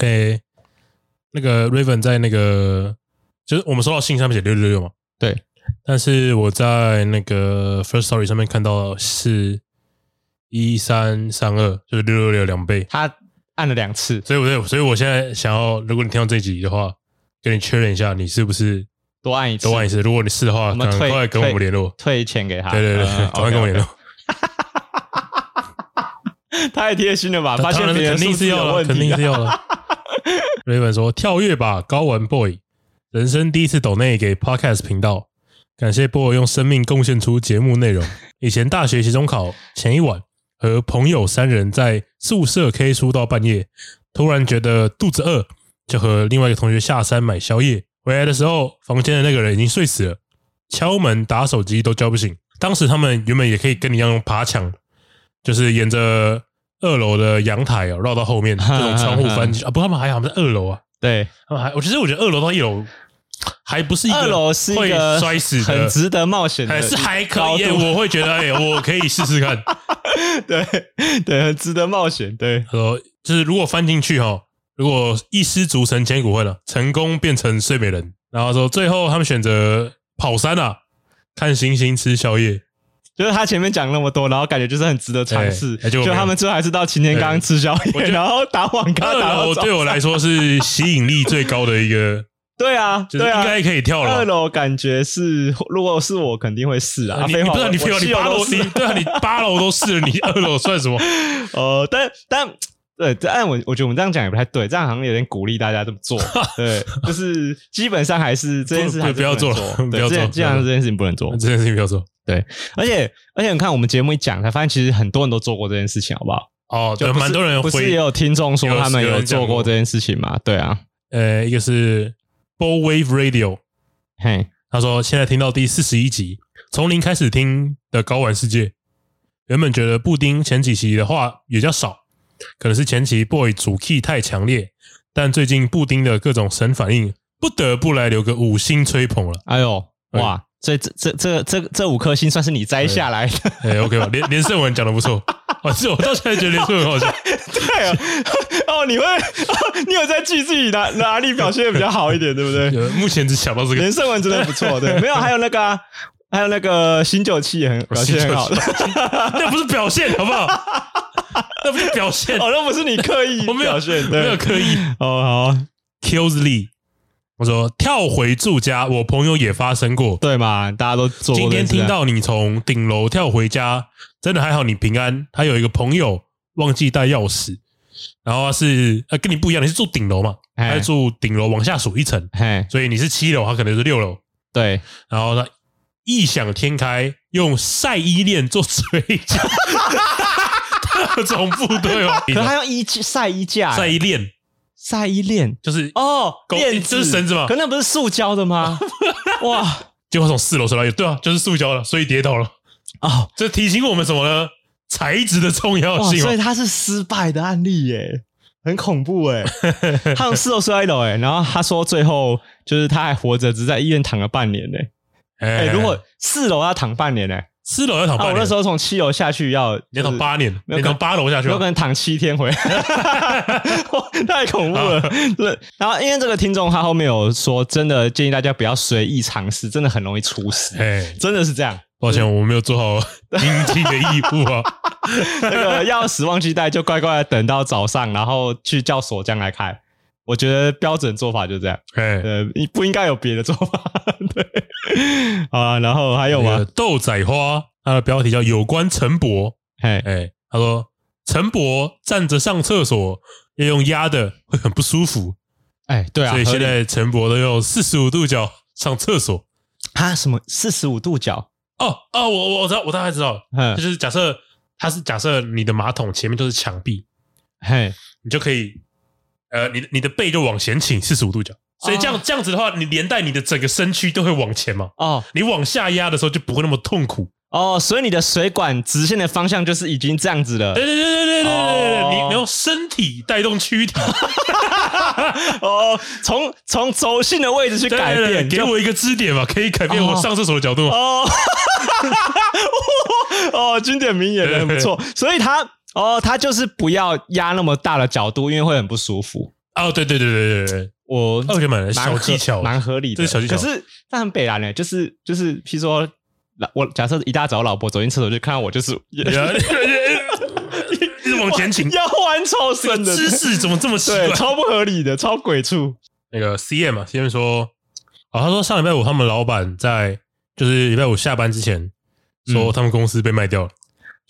诶、欸，那个 Raven 在那个，就是我们收到信上面写六六六嘛，对。但是我在那个 First Story 上面看到是一三三二，就是六六六两倍。他按了两次，所以我在，所以我现在想要，如果你听到这集的话，跟你确认一下，你是不是多按一次？多按一次。如果你是的话，赶快跟我们联络，退钱给他。对对对，赶、呃、快跟我联络。太贴心了吧？发现别人肯定是要了，肯定是要了。瑞文说：“跳跃吧，高玩 boy，人生第一次抖内给 podcast 频道，感谢 boy 用生命贡献出节目内容。以前大学期中考前一晚，和朋友三人在宿舍 K 书到半夜，突然觉得肚子饿，就和另外一个同学下山买宵夜。回来的时候，房间的那个人已经睡死了，敲门打手机都叫不醒。当时他们原本也可以跟你一样爬墙，就是沿着。”二楼的阳台哦，绕到后面这种窗户翻进去啊！不，他们还好，在二楼啊。对，他们还，我其实我觉得二楼到一楼还不是一个，二楼是会摔死的，很值得冒险的，还是还可以。我会觉得，哎，我可以试试看。对对，很值得冒险。对，呃，就是如果翻进去哈，如果一失足成千古恨了，成功变成睡美人，然后说最后他们选择跑山啊，看星星吃宵夜。就是他前面讲那么多，然后感觉就是很值得尝试。就他们最后还是到擎天刚吃宵夜，然后打网咖。二楼对我来说是吸引力最高的一个。对啊，就是应该可以跳了。二楼感觉是，如果是我肯定会试啊。你不是你飞你八楼，你对啊，你八楼都试了，你二楼算什么？呃，但但对，但我我觉得我们这样讲也不太对，这样好像有点鼓励大家这么做。对，就是基本上还是这件事不要做，不要做，这样这件事情不能做，这件事情不要做。对，而且而且你看我们节目一讲，才发现其实很多人都做过这件事情，好不好？哦，就蛮多人，不是也有听众说他们有做过这件事情嘛？对啊，呃，一个是 Bow Wave Radio，嘿，他说现在听到第四十一集，从零开始听的高玩世界，原本觉得布丁前几集的话也较少，可能是前期 Boy 主 key 太强烈，但最近布丁的各种神反应，不得不来留个五星吹捧了。哎呦，哇！所以这这这这这五颗星算是你摘下来的，哎，OK 吧？连连胜文讲的不错，哦，是我到现在觉得连胜文好笑，对啊，哦，你会，哦、你有在记自己哪哪里表现的比较好一点，对不对？目前只想到这个，连胜文真的不错，对，没有，还有那个、啊，还有那个新酒器也很表现很好的，那不是表现，好不好？那不是表现，哦，那不是你刻意表现，我没有，对没有刻意，哦，好，Kills Lee。我说跳回住家，我朋友也发生过，对嘛？大家都做。今天听到你从顶楼跳回家，真的还好，你平安。他有一个朋友忘记带钥匙，然后是呃跟你不一样，你是住顶楼嘛？他住顶楼往下数一层，所以你是七楼，他可能是六楼。对，然后他异想天开，用晒衣链做垂架，特种部队哦。可他用衣晒衣架、晒衣链。晒衣链就是哦，链子，这是绳子吗？可那不是塑胶的吗？哇！结果从四楼摔下来，对啊，就是塑胶的，所以跌倒了。哦，这提醒我们什么呢？材质的重要性。所以他是失败的案例耶，很恐怖哎。他从四楼摔一楼哎，然后他说最后就是他还活着，只在医院躺了半年呢。哎，如果四楼要躺半年呢？四楼要躺半年，啊、我那时候从七楼下去要，要躺八年，你躺八楼下去，有可能躺七天回来，太恐怖了。对，然后因为这个听众他后面有说，真的建议大家不要随意尝试，真的很容易出事。哎，真的是这样。抱歉，我没有做好应尽的义务啊。那个钥匙忘记带，就乖乖的等到早上，然后去叫锁匠来开。我觉得标准做法就这样。哎，呃，不应该有别的做法。对，啊，然后还有吗？豆仔花，它的标题叫“有关陈博”。哎哎，他说陈博站着上厕所要用压的会很不舒服。哎，对啊，所以现在陈博都用四十五度角上厕所。啊，什么四十五度角？哦哦，我我知道，我大概知道，就是假设它是假设你的马桶前面都是墙壁。嘿，你就可以，呃，你你的背就往前倾四十五度角，所以这样、哦、这样子的话，你连带你的整个身躯都会往前嘛。哦，你往下压的时候就不会那么痛苦。哦，所以你的水管直线的方向就是已经这样子了。对对对对对对对，哦、你你用身体带动躯体。哦，从从轴心的位置去改变，对对对，给我一个支点嘛，可以改变我上厕所的角度。哦，哦，经典名言，很不错。所以他哦，他就是不要压那么大的角度，因为会很不舒服。哦，对对对对对对，我我觉得蛮小技巧，蛮合理的。小技巧，可是他很北烂呢，就是就是，譬如说。我假设一大早，老婆走进厕所就看到我，就是 一直往前倾，腰弯超深的姿势，怎么这么奇怪？超不合理的，超鬼畜。那个 CM 啊，CM 说，哦，他说上礼拜五他们老板在就是礼拜五下班之前说他们公司被卖掉了，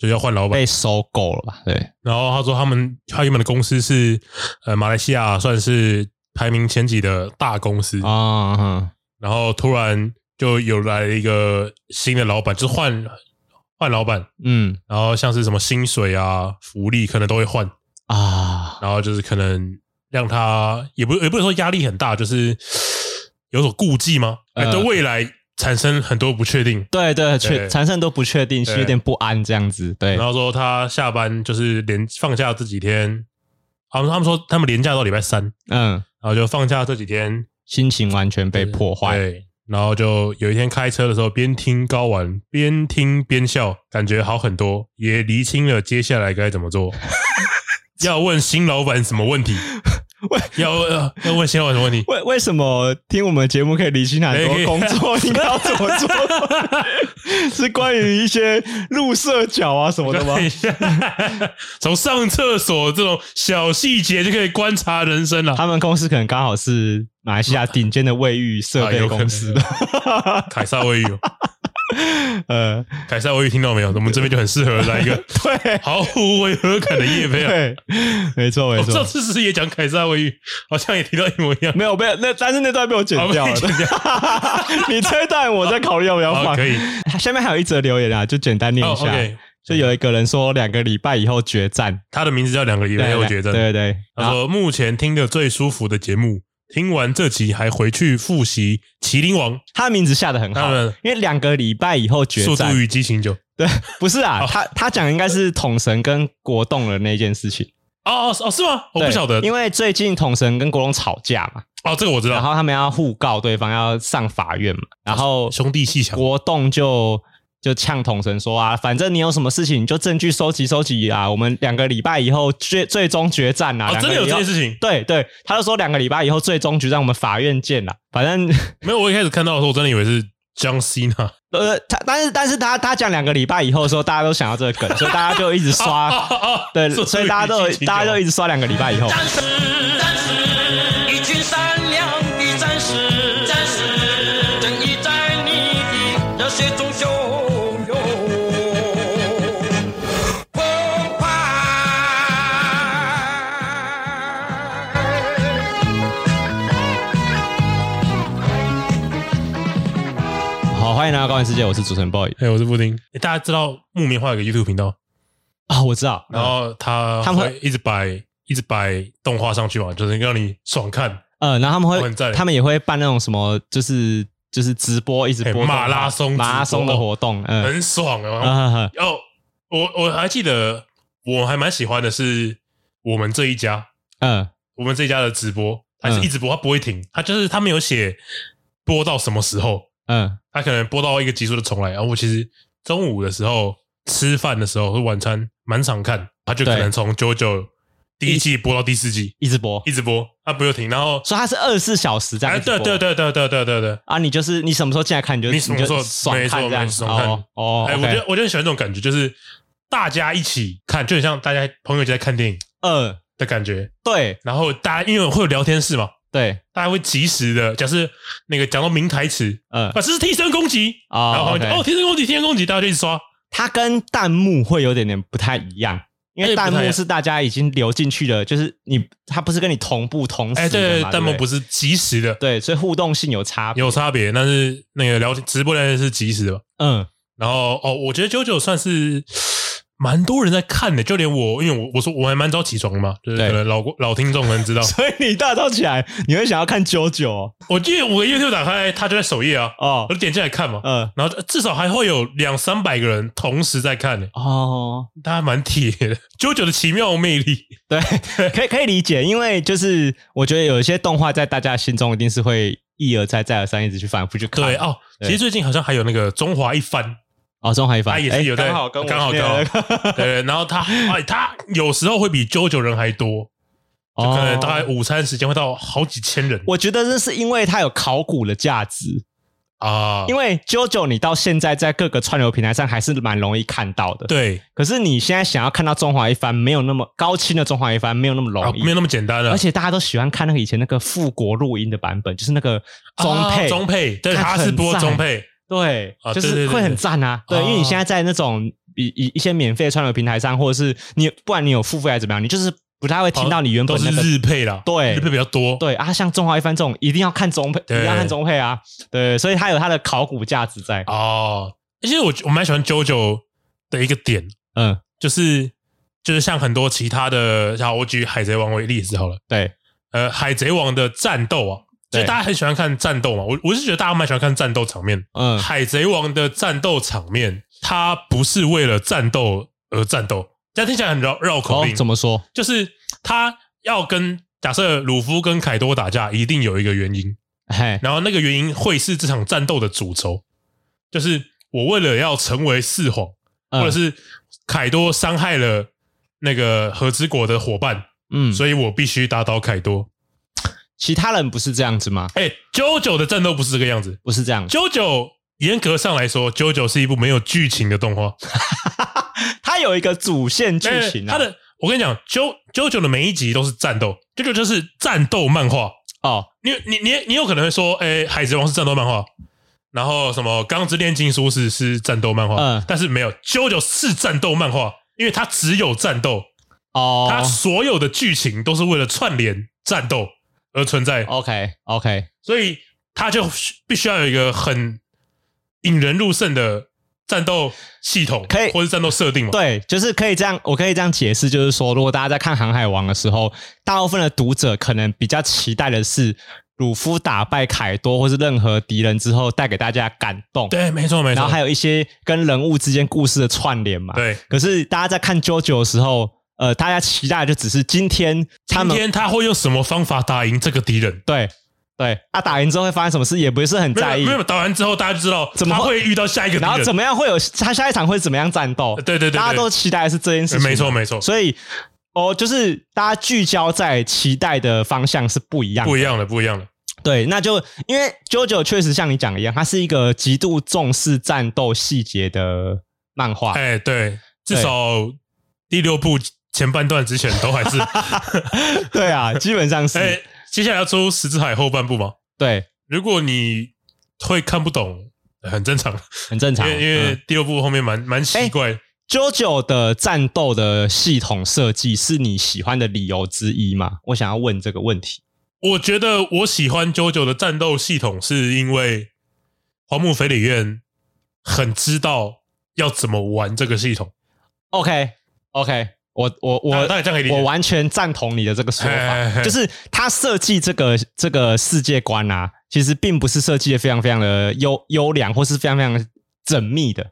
就要换老板，被收购了吧？对。然后他说他们他原本的公司是呃马来西亚算是排名前几的大公司啊，然后突然。就有来了一个新的老板，就是换换老板，嗯，然后像是什么薪水啊、福利可能都会换啊，然后就是可能让他也不也不能说压力很大，就是有所顾忌吗？呃，对未来产生很多不确定，对对，确产生都不确定，是有点不安这样子。对，然后说他下班就是连放假这几天，他们他们说他们连假到礼拜三，嗯，然后就放假这几天心情完全被破坏。对。然后就有一天开车的时候，边听高玩边听边笑，感觉好很多，也厘清了接下来该怎么做。要问新老板什么问题？要要要问新老板什么问题？为为什么听我们节目可以理清很多工作应该要怎么做？是关于一些入社角啊什么的吗？从上厕所这种小细节就可以观察人生了。他们公司可能刚好是马来西亚顶尖的卫浴设备公司，凯撒卫浴。呃，凯撒卫浴听到没有？我们这边就很适合来一个对毫无违和感的夜配。对，没错没错。这次是也讲凯撒卫浴，好像也提到一模一样。没有没有，那但是那段被我剪掉了。你这一段我在考虑要不要放。可以。下面还有一则留言啊，就简单念一下。就有一个人说两个礼拜以后决战，他的名字叫两个礼拜以后决战。对对，他说目前听的最舒服的节目。听完这集还回去复习《麒麟王》，他的名字下得很好，因为两个礼拜以后决战。速度与激情九，对，不是啊，他他讲的应该是统神跟国栋的那件事情。哦哦哦，是吗？我不晓得，因为最近统神跟国栋吵架嘛。哦，这个我知道。然后他们要互告对方，要上法院嘛。然后兄弟鬩墙，国栋就。就呛统神说啊，反正你有什么事情，你就证据收集收集啊。我们两个礼拜以后最最终决战啊！真的有这件事情？对对，他就说两个礼拜以后最终决战，我们法院见了。反正 没有，我一开始看到的时候，我真的以为是 John Cena。呃，他但是但是他他讲两个礼拜以后的时候，大家都想要这个梗，所以大家就一直刷。对，所以大家都大家就一直刷两个礼拜以后。欢迎来到高玩世界，我是主持人 boy，嘿，我是布丁。欸、大家知道木棉花有个 YouTube 频道啊、哦？我知道。然后他他们会一直摆一直摆动画上去嘛，就是让你爽看。呃，然后他们会他们也会办那种什么，就是就是直播，一直播马拉松马拉松的活动，嗯，很爽哦。哦，我我还记得，我还蛮喜欢的是我们这一家，嗯，我们这一家的直播还是一直播，它不会停，它就是他们有写播到什么时候。嗯，他可能播到一个集数的重来，然后我其实中午的时候吃饭的时候或晚餐蛮常看，他就可能从九九第一季播到第四季，一直播，一直播，他不用停，然后所以他是二十四小时这样子播。对对对对对对对对啊！你就是你什么时候进来看，你就你什么时候爽看这样哦。哎，我觉得我就很喜欢这种感觉，就是大家一起看，就很像大家朋友就在看电影，嗯的感觉。对，然后大家因为会有聊天室嘛。对，大家会及时的，假设那个讲到名台词，嗯，啊，这是替身攻击啊，然后哦，替身攻击，替身攻击，大家就一直刷。它跟弹幕会有点点不太一样，因为弹幕是大家已经流进去的，就是你，它不是跟你同步同时的嘛，对，弹幕不是及时的，对，所以互动性有差别，有差别，但是那个聊天直播聊天是及时的，嗯，然后哦，我觉得九九算是蛮多人在看的，就连我，因为我我说我还蛮早起床的嘛，就是可能老老听众可能知道，所以你大早起来你会想要看 JoJo？我记得我 YouTube 打开，他就在首页啊，哦，我就点进来看嘛，嗯，然后至少还会有两三百个人同时在看呢，哦，他还蛮铁的，JoJo 的奇妙魅力，对，可以可以理解，因为就是我觉得有一些动画在大家心中一定是会一而再再而三一直去反复去看，对哦，其实最近好像还有那个中华一番。哦，中华一番，他也是有在，刚好跟我刚好刚好，对，然后他，哎，他有时候会比 JoJo 人还多，就可能大概午餐时间会到好几千人。我觉得这是因为它有考古的价值。啊，因为 JoJo 你到现在在各个串流平台上还是蛮容易看到的，对。可是你现在想要看到中华一番，没有那么高清的中华一番，没有那么容易，没有那么简单了。而且大家都喜欢看那个以前那个复国录音的版本，就是那个中配，中配，对，他是播中配。对，就是会很赞啊！对，因为你现在在那种一一一些免费的串流平台上，或者是你不管你有付费还是怎么样，你就是不太会听到你原本那个日配啦。对，日配比较多。对啊，像中华一番这种一定要看中配，一定要看中配啊！对，所以它有它的考古价值在哦。其实我我蛮喜欢 JoJo 的一个点，嗯，就是就是像很多其他的，像我举海贼王为例子好了。对，呃，海贼王的战斗啊。所以大家很喜欢看战斗嘛，我我是觉得大家蛮喜欢看战斗场面。嗯，海贼王的战斗场面，它不是为了战斗而战斗，这样听起来很绕绕口令。怎么说？就是他要跟假设鲁夫跟凯多打架，一定有一个原因。嘿，然后那个原因会是这场战斗的主轴，就是我为了要成为四皇，或者是凯多伤害了那个和之国的伙伴，嗯，所以我必须打倒凯多。其他人不是这样子吗？哎，JoJo 的战斗不是这个样子，不是这样。JoJo 严格上来说，JoJo 是一部没有剧情的动画，它有一个主线剧情。它的，我跟你讲，Jo JoJo 的每一集都是战斗，JoJo 就是战斗漫画哦。你你你你有可能会说，哎，海贼王是战斗漫画，然后什么钢之炼金术士是战斗漫画，嗯，但是没有，JoJo 是战斗漫画，因为它只有战斗哦，它所有的剧情都是为了串联战斗。而存在，OK OK，所以他就必须要有一个很引人入胜的战斗系统，可以或是战斗设定嘛？对，就是可以这样，我可以这样解释，就是说，如果大家在看《航海王》的时候，大部分的读者可能比较期待的是鲁夫打败凯多或是任何敌人之后带给大家感动。对，没错没错。然后还有一些跟人物之间故事的串联嘛。对。可是大家在看 JoJo 的时候。呃，大家期待的就只是今天，今天他会用什么方法打赢这个敌人？对对，啊，打赢之后会发生什么事，也不是很在意。没有打完之后，大家就知道怎么会遇到下一个然后怎么样会有他下一场会怎么样战斗？对对对，大家都期待的是这件事情。没错没错，所以哦，就是大家聚焦在期待的方向是不一样的，不一样的，不一样的。对，那就因为 JoJo 确实像你讲的一样，它是一个极度重视战斗细节的漫画。哎，对，至少第六部。前半段之前都还是 对啊，基本上是。哎，接下来要出《石之海》后半部吗？对，如果你会看不懂，很正常，很正常。因为因为第二部后面蛮蛮奇怪。JoJo 的战斗的系统设计是你喜欢的理由之一吗？我想要问这个问题。我觉得我喜欢 JoJo 的战斗系统，是因为荒木飞吕彦很知道要怎么玩这个系统。OK OK。我我我我完全赞同你的这个说法，就是他设计这个这个世界观啊，其实并不是设计的非常非常的优优良，或是非常非常缜密的。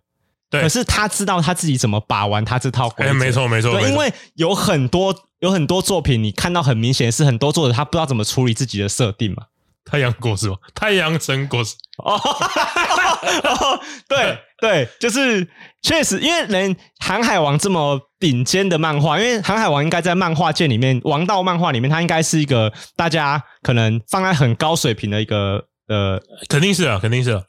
对，可是他知道他自己怎么把玩他这套规则。没错没错，对，因为有很多有很多作品，你看到很明显是很多作者他不知道怎么处理自己的设定嘛。太阳果实吗？太阳神果实 哦，对对，就是确实，因为人航海王这么顶尖的漫画，因为航海王应该在漫画界里面，王道漫画里面，它应该是一个大家可能放在很高水平的一个呃，肯定是啊，肯定是啊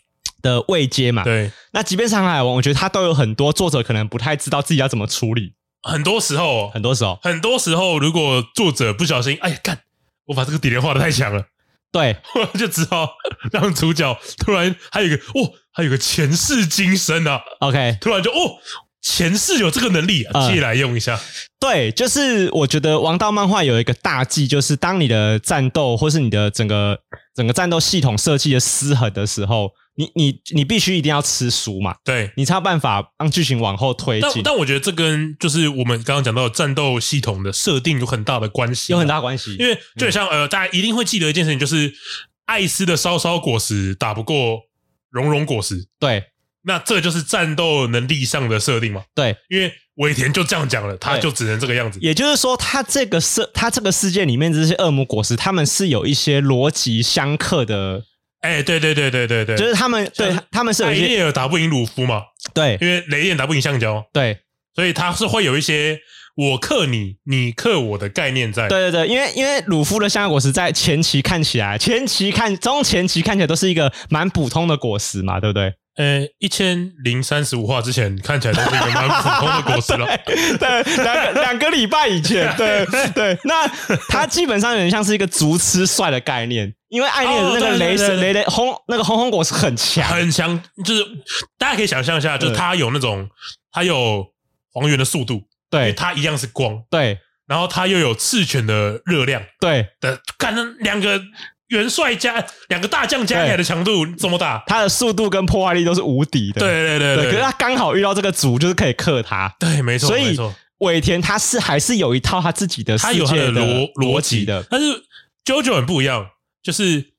的位阶嘛。对，那即便是航海王，我觉得它都有很多作者可能不太知道自己要怎么处理。很多时候，很多时候，很多时候，如果作者不小心，哎呀，干，我把这个敌人画的太强了。对，我 就只好 让主角突然还有一个哦，还有个前世今生啊。OK，突然就哦，前世有这个能力，啊，借来用一下。呃，对，就是我觉得王道漫画有一个大忌，就是当你的战斗或是你的整个整个战斗系统设计的失衡的时候，你你你必须一定要吃书嘛，对，你才有办法让剧情往后推进。但但我觉得这跟就是我们刚刚讲到的战斗系统的设定有很大的关系，有很大关系。因为就像、嗯、呃，大家一定会记得一件事情，就是艾斯的烧烧果实打不过熔融果实，对，那这就是战斗能力上的设定嘛，对，因为。尾田就这样讲了，他就只能这个样子。也就是说，他这个世，他这个世界里面这些恶魔果实，他们是有一些逻辑相克的。哎、欸，对对对对对对，就是他们对他们是有一些雷电尔打不赢鲁夫嘛？对，因为雷电打不赢橡胶。对，所以他是会有一些我克你，你克我的概念在。对对对，因为因为鲁夫的橡胶果实在前期看起来，前期看中前期看起来都是一个蛮普通的果实嘛，对不对？呃，一千零三十五话之前看起来都是一个蛮普通的果实了。对，两个两个礼拜以前，对对。那它基本上有点像是一个足吃帅的概念，因为爱恋的那个雷神雷雷红那个红红果实很强，很强。就是大家可以想象一下，就是它有那种它有还原的速度，对，它一样是光，对。然后它又有赤犬的热量，对的，看那两个。元帅加两个大将加起来的强度怎么打，他的速度跟破坏力都是无敌的。对对对对，可是他刚好遇到这个组，就是可以克他。对，没错。所以尾田他是还是有一套他自己的他有他的逻逻辑的。但是 JoJo 很不一样，就是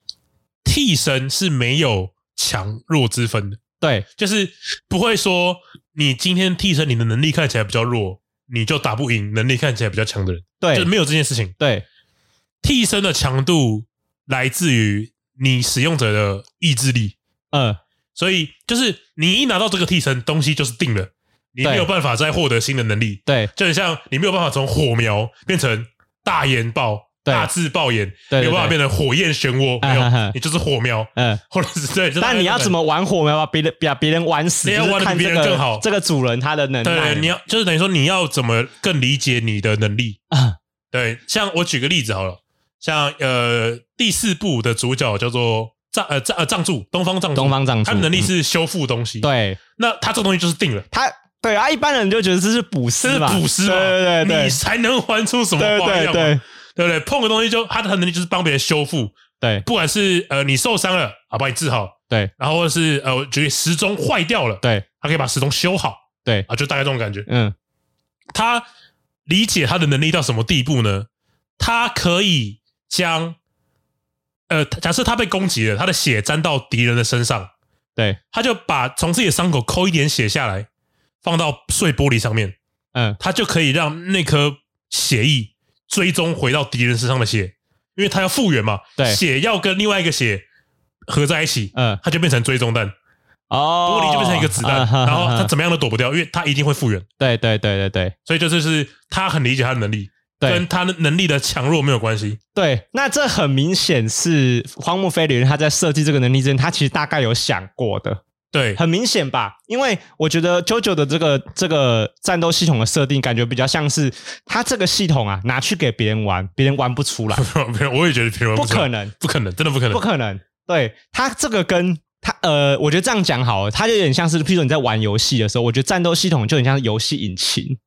替身是没有强弱之分的。对，就是不会说你今天替身你的能力看起来比较弱，你就打不赢能力看起来比较强的人。对，就是没有这件事情。对，替身的强度。来自于你使用者的意志力，嗯，所以就是你一拿到这个替身东西就是定了，你没有办法再获得新的能力，对，就很像你没有办法从火苗变成大眼爆、大字爆眼，没有办法变成火焰漩涡，没有，你就是火苗，嗯，或者是对，但你要怎么玩火苗把别人把别人玩死？你要玩的比别人更好，这个主人他的能力，对，你要就是等于说你要怎么更理解你的能力。啊？对，像我举个例子好了。像呃第四部的主角叫做藏呃藏呃藏柱东方藏柱，东方藏柱，他的能力是修复东西。对，那他这个东西就是定了。他对啊，一般人就觉得这是补师嘛，补师嘛，对对对，你才能玩出什么花样嘛，对不对？碰个东西就他的能力就是帮别人修复，对，不管是呃你受伤了啊，把你治好，对，然后或者是呃觉得时钟坏掉了，对，他可以把时钟修好，对啊，就大概这种感觉。嗯，他理解他的能力到什么地步呢？他可以将呃，假设他被攻击了，他的血沾到敌人的身上，对，他就把从自己的伤口抠一点血下来，放到碎玻璃上面，嗯，他就可以让那颗血液追踪回到敌人身上的血，因为他要复原嘛，对，血要跟另外一个血合在一起，嗯，他就变成追踪弹，哦，玻璃就变成一个子弹，然后他怎么样都躲不掉，因为他一定会复原，对对对对对，所以这就是他很理解他的能力。跟他的能力的强弱没有关系。对，那这很明显是荒木飞吕彦他在设计这个能力之前，他其实大概有想过的。对，很明显吧？因为我觉得 JoJo 的这个这个战斗系统的设定，感觉比较像是他这个系统啊，拿去给别人玩，别人玩不出来。没 有我也觉得别人不可能，不可能，真的不可能，不可能。对，他这个跟他呃，我觉得这样讲好了，他就有点像是，譬如说你在玩游戏的时候，我觉得战斗系统就很像是游戏引擎。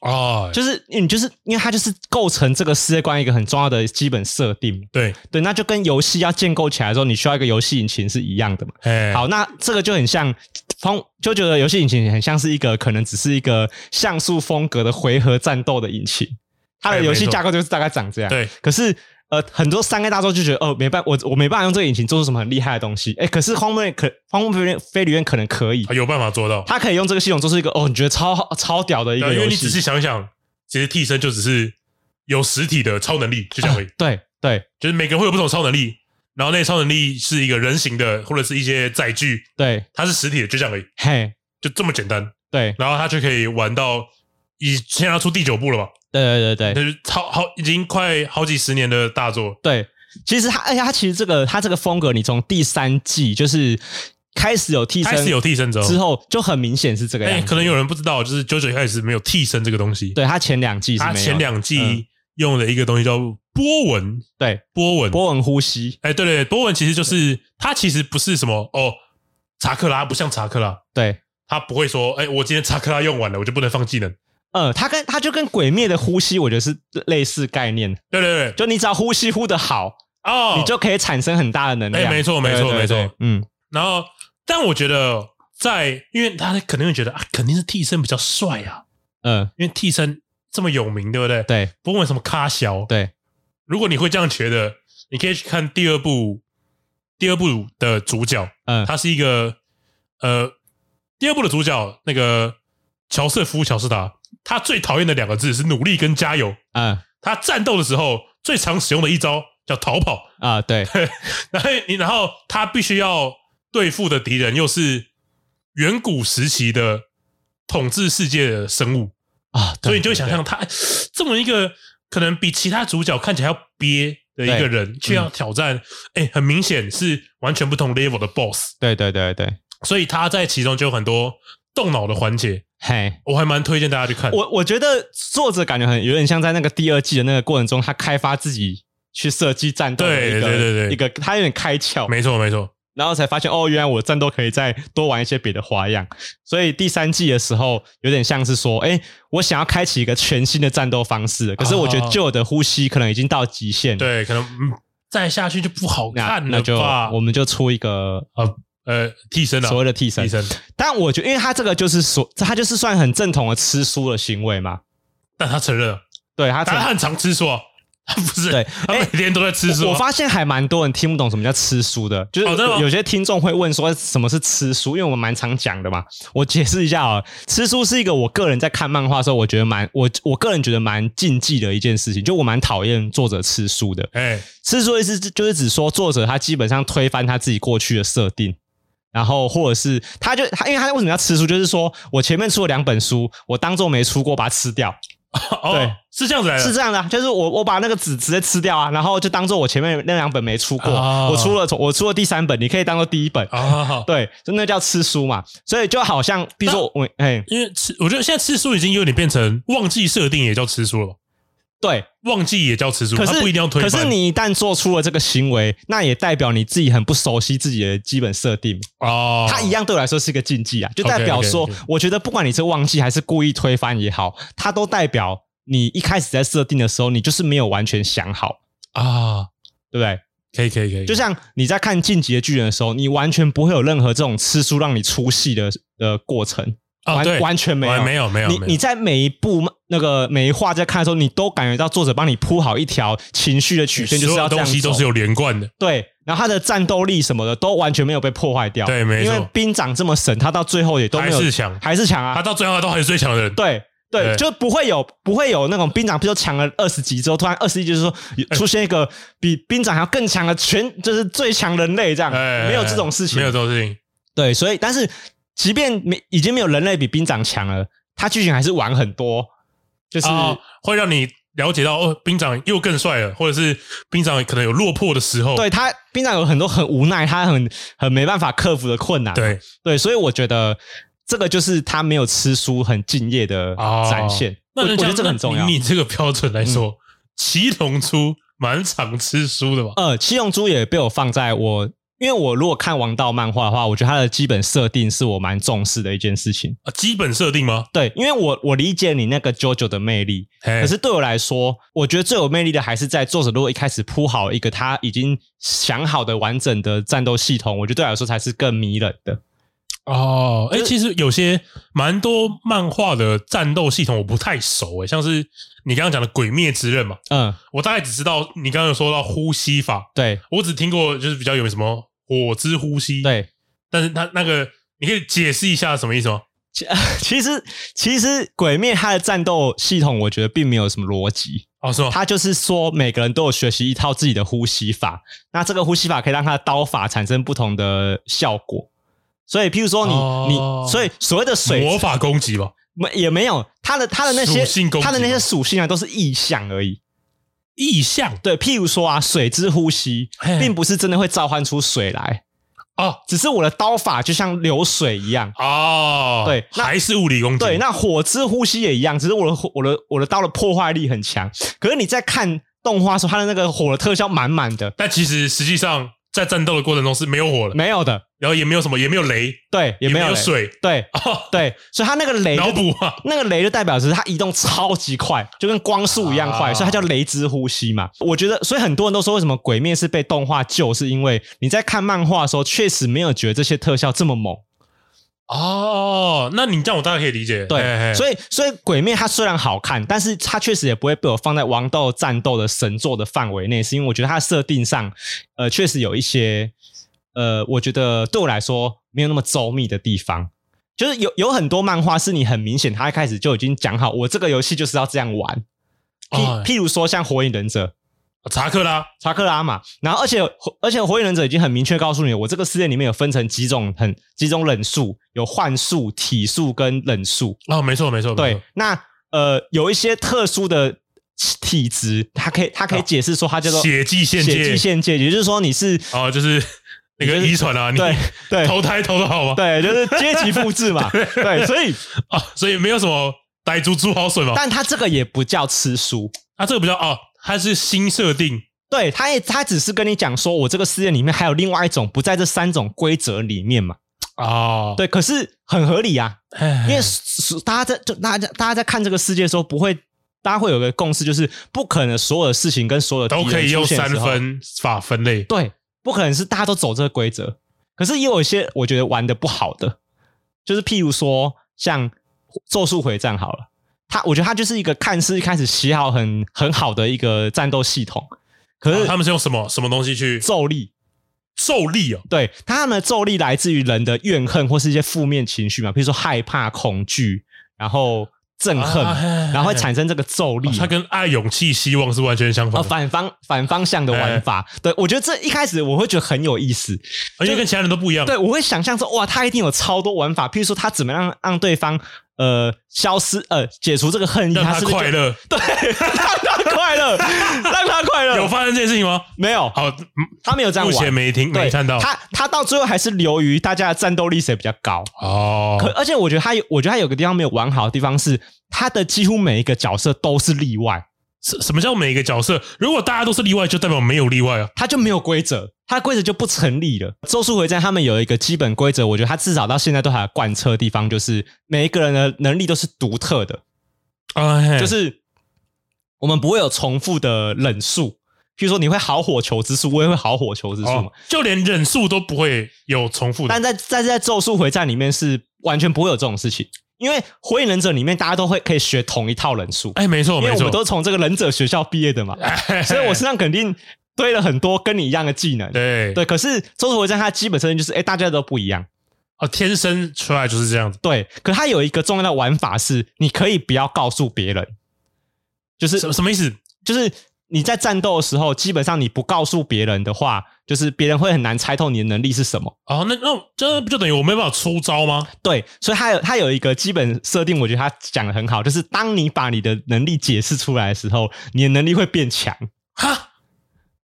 哦，就是你就是因为它就是构成这个世界观一个很重要的基本设定，对对，那就跟游戏要建构起来的时候，你需要一个游戏引擎是一样的嘛。嘿好，那这个就很像从，就觉得游戏引擎很像是一个可能只是一个像素风格的回合战斗的引擎，它的游戏架构就是大概长这样。对，可是。呃，很多三 A 大作就觉得，哦，没办法，我我没办法用这个引擎做出什么很厉害的东西。哎，可是荒木可荒木飞吕飞吕彦可能可以，他有办法做到。他可以用这个系统做出一个，哦，你觉得超超屌的一个游戏。因为你仔细想想，其实替身就只是有实体的超能力，就这样而已。啊、对对，就是每个人会有不同超能力，然后那超能力是一个人形的，或者是一些载具。对，它是实体的，就这样而已。嘿，就这么简单。对，然后他就可以玩到，以现在要出第九部了嘛？对对对对，就是超好，已经快好几十年的大作。对。其实他，而且他其实这个他这个风格，你从第三季就是开始有替身，开始有替身之后，之后就很明显是这个样子。哎，可能有人不知道，就是 JoJo 一开始没有替身这个东西。对，他前两季他前两季用了一个东西叫波纹，对，波纹，波纹呼吸。哎，对对，波纹其实就是它其实不是什么哦，查克拉不像查克拉，对，他不会说，哎，我今天查克拉用完了，我就不能放技能。呃，他跟他就跟鬼灭的呼吸，我觉得是类似概念。对对对，就你只要呼吸呼的好，哦，你就可以产生很大的能量。哎，没错，没错，没错。嗯，然后，但我觉得在，因为他可能会觉得啊，肯定是替身比较帅啊。嗯，因为替身这么有名，对不对？对，不管什么咖小。对，如果你会这样觉得，你可以去看第二部，第二部的主角，嗯，他是一个呃，第二部的主角那个乔瑟夫·乔斯达，他最讨厌的两个字是努力跟加油。嗯，他战斗的时候最常使用的一招叫逃跑啊，对，然后你然后他必须要对付的敌人又是远古时期的。统治世界的生物啊，所以你就会想象他这么一个可能比其他主角看起来要憋的一个人，却要挑战，哎、欸，很明显是完全不同 level 的 boss。对对对对，所以他在其中就有很多动脑的环节。嘿，我还蛮推荐大家去看。我我觉得作者感觉很有点像在那个第二季的那个过程中，他开发自己去设计战斗的一个，对对对对，一个他有点开窍。没错没错。然后才发现哦，原来我的战斗可以再多玩一些别的花样。所以第三季的时候，有点像是说，哎，我想要开启一个全新的战斗方式。可是我觉得旧的呼吸可能已经到极限了。对，可能再下去就不好看了。那就我们就出一个呃呃替身了，所谓的替身。替身。但我觉得，因为他这个就是说，他就是算很正统的吃书的行为嘛。但他承认了，对他，他很常吃书啊。不是，对，他每天都在吃书。我发现还蛮多人听不懂什么叫吃书的，就是有些听众会问说什么是吃书，因为我们蛮常讲的嘛。我解释一下啊，吃书是一个我个人在看漫画的时候，我觉得蛮我我个人觉得蛮禁忌的一件事情，就我蛮讨厌作者吃书的。哎，吃书的意思就是指说作者他基本上推翻他自己过去的设定，然后或者是他就他因为他为什么要吃书，就是说我前面出了两本书，我当做没出过，把它吃掉。哦，对，是这样子来的，是这样的，就是我我把那个纸直接吃掉啊，然后就当做我前面那两本没出过，哦、我出了我出了第三本，你可以当做第一本，哦、对，就那叫吃书嘛，所以就好像，比如说我，哎，因为吃，我觉得现在吃书已经有点变成忘记设定也叫吃书了。对，忘记也叫吃书，可是不一定要推。可是你一旦做出了这个行为，那也代表你自己很不熟悉自己的基本设定哦。它一样对我来说是一个禁忌啊，就代表说，okay, okay, okay. 我觉得不管你是忘记还是故意推翻也好，它都代表你一开始在设定的时候，你就是没有完全想好啊，对不对？可以，可以，可以。就像你在看《进击的巨人》的时候，你完全不会有任何这种吃书让你出戏的的过程。啊，完对，完全没有，没有，没有。你你在每一部那个每一话在看的时候，你都感觉到作者帮你铺好一条情绪的曲线，就是要这样。东西都是有连贯的。对，然后他的战斗力什么的都完全没有被破坏掉。对，没错。因为兵长这么神，他到最后也都没有还是强，还是强啊！他到最后都还是最强的人。对对，就不会有不会有那种兵长，比如说强了二十级之后，突然二十一级就是说出现一个比兵长还要更强的全，就是最强人类这样，没有这种事情，没有这种事情。对，所以但是。即便没已经没有人类比兵长强了，他剧情还是玩很多，就是、哦、会让你了解到哦，兵长又更帅了，或者是兵长可能有落魄的时候。对他，兵长有很多很无奈，他很很没办法克服的困难。对对，所以我觉得这个就是他没有吃书，很敬业的展现。哦、我，我觉得这个很重要。以你这个标准来说，嗯、七龙珠蛮常吃书的吧？呃，七龙珠也被我放在我。因为我如果看王道漫画的话，我觉得它的基本设定是我蛮重视的一件事情啊。基本设定吗？对，因为我我理解你那个 JoJo 的魅力，可是对我来说，我觉得最有魅力的还是在作者如果一开始铺好一个他已经想好的完整的战斗系统，我觉得对我来说才是更迷人的。哦，哎、就是，其实有些蛮多漫画的战斗系统我不太熟，哎，像是你刚刚讲的《鬼灭之刃》嘛，嗯，我大概只知道你刚刚有说到呼吸法，对，我只听过就是比较有什么。火之呼吸，对，但是他那个，你可以解释一下什么意思吗？其 其实，其实鬼灭它的战斗系统，我觉得并没有什么逻辑哦，是吗？他就是说，每个人都有学习一套自己的呼吸法，那这个呼吸法可以让他的刀法产生不同的效果。所以，譬如说你，哦、你，所以所谓的水魔法攻击吧，没也没有，他的他的那些他的那些属性啊，都是意象而已。意象对，譬如说啊，水之呼吸，并不是真的会召唤出水来哦，只是我的刀法就像流水一样哦。对，还是物理攻击。对，那火之呼吸也一样，只是我的我的我的刀的破坏力很强。可是你在看动画时候，它的那个火的特效满满的，但其实实际上在战斗的过程中是没有火的，没有的。然后也没有什么，也没有雷，对，也没有，水，对，哦、对，所以它那个雷脑补啊，那个雷就代表是它移动超级快，就跟光速一样快，啊、所以它叫雷之呼吸嘛。我觉得，所以很多人都说，为什么鬼灭是被动画救，是因为你在看漫画的时候，确实没有觉得这些特效这么猛。哦，那你这样我大概可以理解。对，嘿嘿所以所以鬼灭它虽然好看，但是它确实也不会被我放在王道战斗的神作的范围内，是因为我觉得它设定上，呃，确实有一些。呃，我觉得对我来说没有那么周密的地方，就是有有很多漫画是你很明显，他一开始就已经讲好，我这个游戏就是要这样玩。譬、哦、譬如说像火影忍者，查克拉，查克拉嘛，然后而且而且火影忍者已经很明确告诉你，我这个世界里面有分成几种很几种忍术，有幻术、体术跟忍术。哦，没错没错，对。那呃，有一些特殊的体质，它可以它可以解释说，它叫做血迹限界，血迹限界，也就是说你是哦，就是。那个遗传啊，对对，投胎投的好吗？对，就是阶级复制嘛。对，所以啊，所以没有什么傣族猪好水嘛。但他这个也不叫吃书，他这个不叫哦，他是新设定。对，他也他只是跟你讲说，我这个世界里面还有另外一种不在这三种规则里面嘛。哦，对，可是很合理啊，因为大家在就大家大家在看这个世界的时候，不会大家会有个共识，就是不可能所有的事情跟所有的都可以用三分法分类。对。不可能是大家都走这个规则，可是也有一些我觉得玩的不好的，就是譬如说像《咒术回战》好了，它我觉得它就是一个看似一开始写好很很好的一个战斗系统，可是、啊、他们是用什么什么东西去咒力？咒力哦，对，他们的咒力来自于人的怨恨或是一些负面情绪嘛，比如说害怕、恐惧，然后。憎恨，然后会产生这个咒力。它跟爱、勇气、希望是完全相反。反方反方向的玩法。对，我觉得这一开始我会觉得很有意思，而且跟其他人都不一样。对，我会想象说，哇，他一定有超多玩法。譬如说，他怎么样让对方呃消失呃解除这个恨意，让他快乐。对，让他快乐，让他快乐。有发生这件事情吗？没有。好，他没有这样玩。目前没听没看到。他他到最后还是流于大家的战斗力谁比较高哦。可而且我觉得他有，我觉得他有个地方没有玩好的地方是。他的几乎每一个角色都是例外。什什么叫每一个角色？如果大家都是例外，就代表没有例外啊。他就没有规则，他的规则就不成立了。咒术回战他们有一个基本规则，我觉得他至少到现在都还有贯彻的地方，就是每一个人的能力都是独特的。啊，就是我们不会有重复的忍术，譬如说你会好火球之术，我也会好火球之术嘛，哦，就连忍术都不会有重复的。但在在在咒术回战里面是完全不会有这种事情。因为火影忍者里面大家都会可以学同一套忍术，哎，没错，没错，因为我们都从这个忍者学校毕业的嘛，所以我身上肯定堆了很多跟你一样的技能。对对，可是咒术回战它基本设定就是，哎，大家都不一样，哦，天生出来就是这样子。对，可它有一个重要的玩法是，你可以不要告诉别人，就是什么什么意思？就是。你在战斗的时候，基本上你不告诉别人的话，就是别人会很难猜透你的能力是什么。哦，那那这不就等于我没办法出招吗？对，所以他有他有一个基本设定，我觉得他讲的很好，就是当你把你的能力解释出来的时候，你的能力会变强。哈，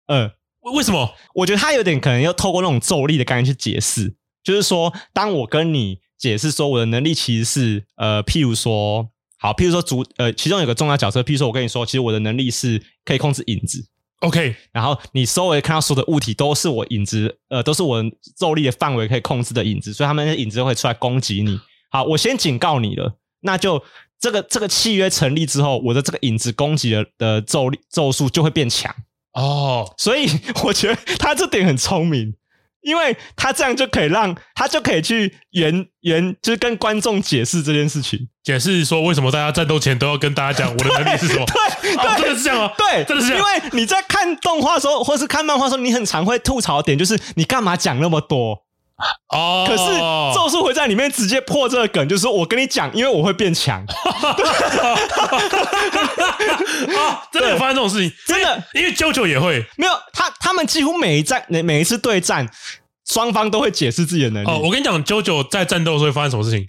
嗯，为什么？我觉得他有点可能要透过那种咒力的概念去解释，就是说，当我跟你解释说我的能力其实是呃，譬如说。好，譬如说主呃，其中有个重要角色，譬如说我跟你说，其实我的能力是可以控制影子，OK，然后你周围看到所有的物体都是我影子，呃，都是我咒力的范围可以控制的影子，所以他们的影子会出来攻击你。好，我先警告你了，那就这个这个契约成立之后，我的这个影子攻击的的咒力咒术就会变强哦，所以 我觉得他这点很聪明。因为他这样就可以让他就可以去原原，就是跟观众解释这件事情，解释说为什么大家战斗前都要跟大家讲我的能力是什么？对，对，哦、真的是这样吗？对，真的是这样。因为你在看动画的时候，或是看漫画的时候，你很常会吐槽的点就是你干嘛讲那么多？哦，可是咒术回战里面直接破这个梗，就是我跟你讲，因为我会变强。啊，真的有发生这种事情？真的，因为啾啾也会。没有他，他们几乎每一战、每每一次对战。双方都会解释自己的能力。哦，我跟你讲，JoJo 在战斗的时候会发生什么事情？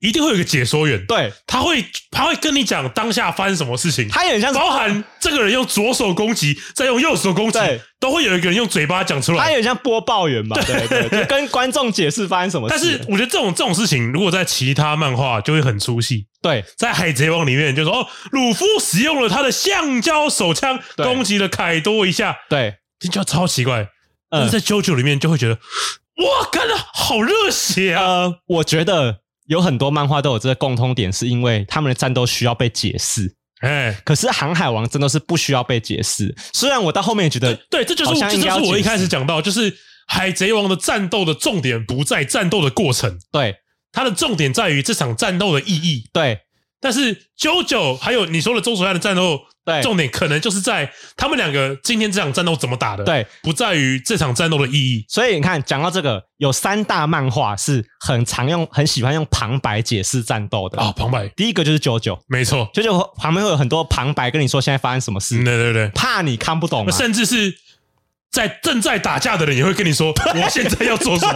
一定会有一个解说员。对，他会他会跟你讲当下发生什么事情。他也很像是，包含这个人用左手攻击，再用右手攻击，都会有一个人用嘴巴讲出来。他有点像播报员嘛？对对，就跟观众解释发生什么事。但是我觉得这种这种事情，如果在其他漫画就会很出戏。对，在海贼王里面就说哦，鲁夫使用了他的橡胶手枪攻击了凯多一下。对，这就超奇怪。但是在 JoJo 里面就会觉得。哇，看的好热血啊！呃，我觉得有很多漫画都有这个共通点，是因为他们的战斗需要被解释。哎，可是《航海王》真的是不需要被解释。虽然我到后面也觉得，对，这就是这就是我一开始讲到，就是《海贼王》的战斗的重点不在战斗的过程，对，它的重点在于这场战斗的意义，对。但是 JoJo 还有你说的周索亚的战斗，对，重点可能就是在他们两个今天这场战斗怎么打的，对，不在于这场战斗的意义。所以你看，讲到这个，有三大漫画是很常用、很喜欢用旁白解释战斗的啊。旁白，第一个就是 JoJo，没错，JoJo 旁边会有很多旁白跟你说现在发生什么事，对对对，怕你看不懂，甚至是。在正在打架的人也会跟你说：“ 我现在要做什么？”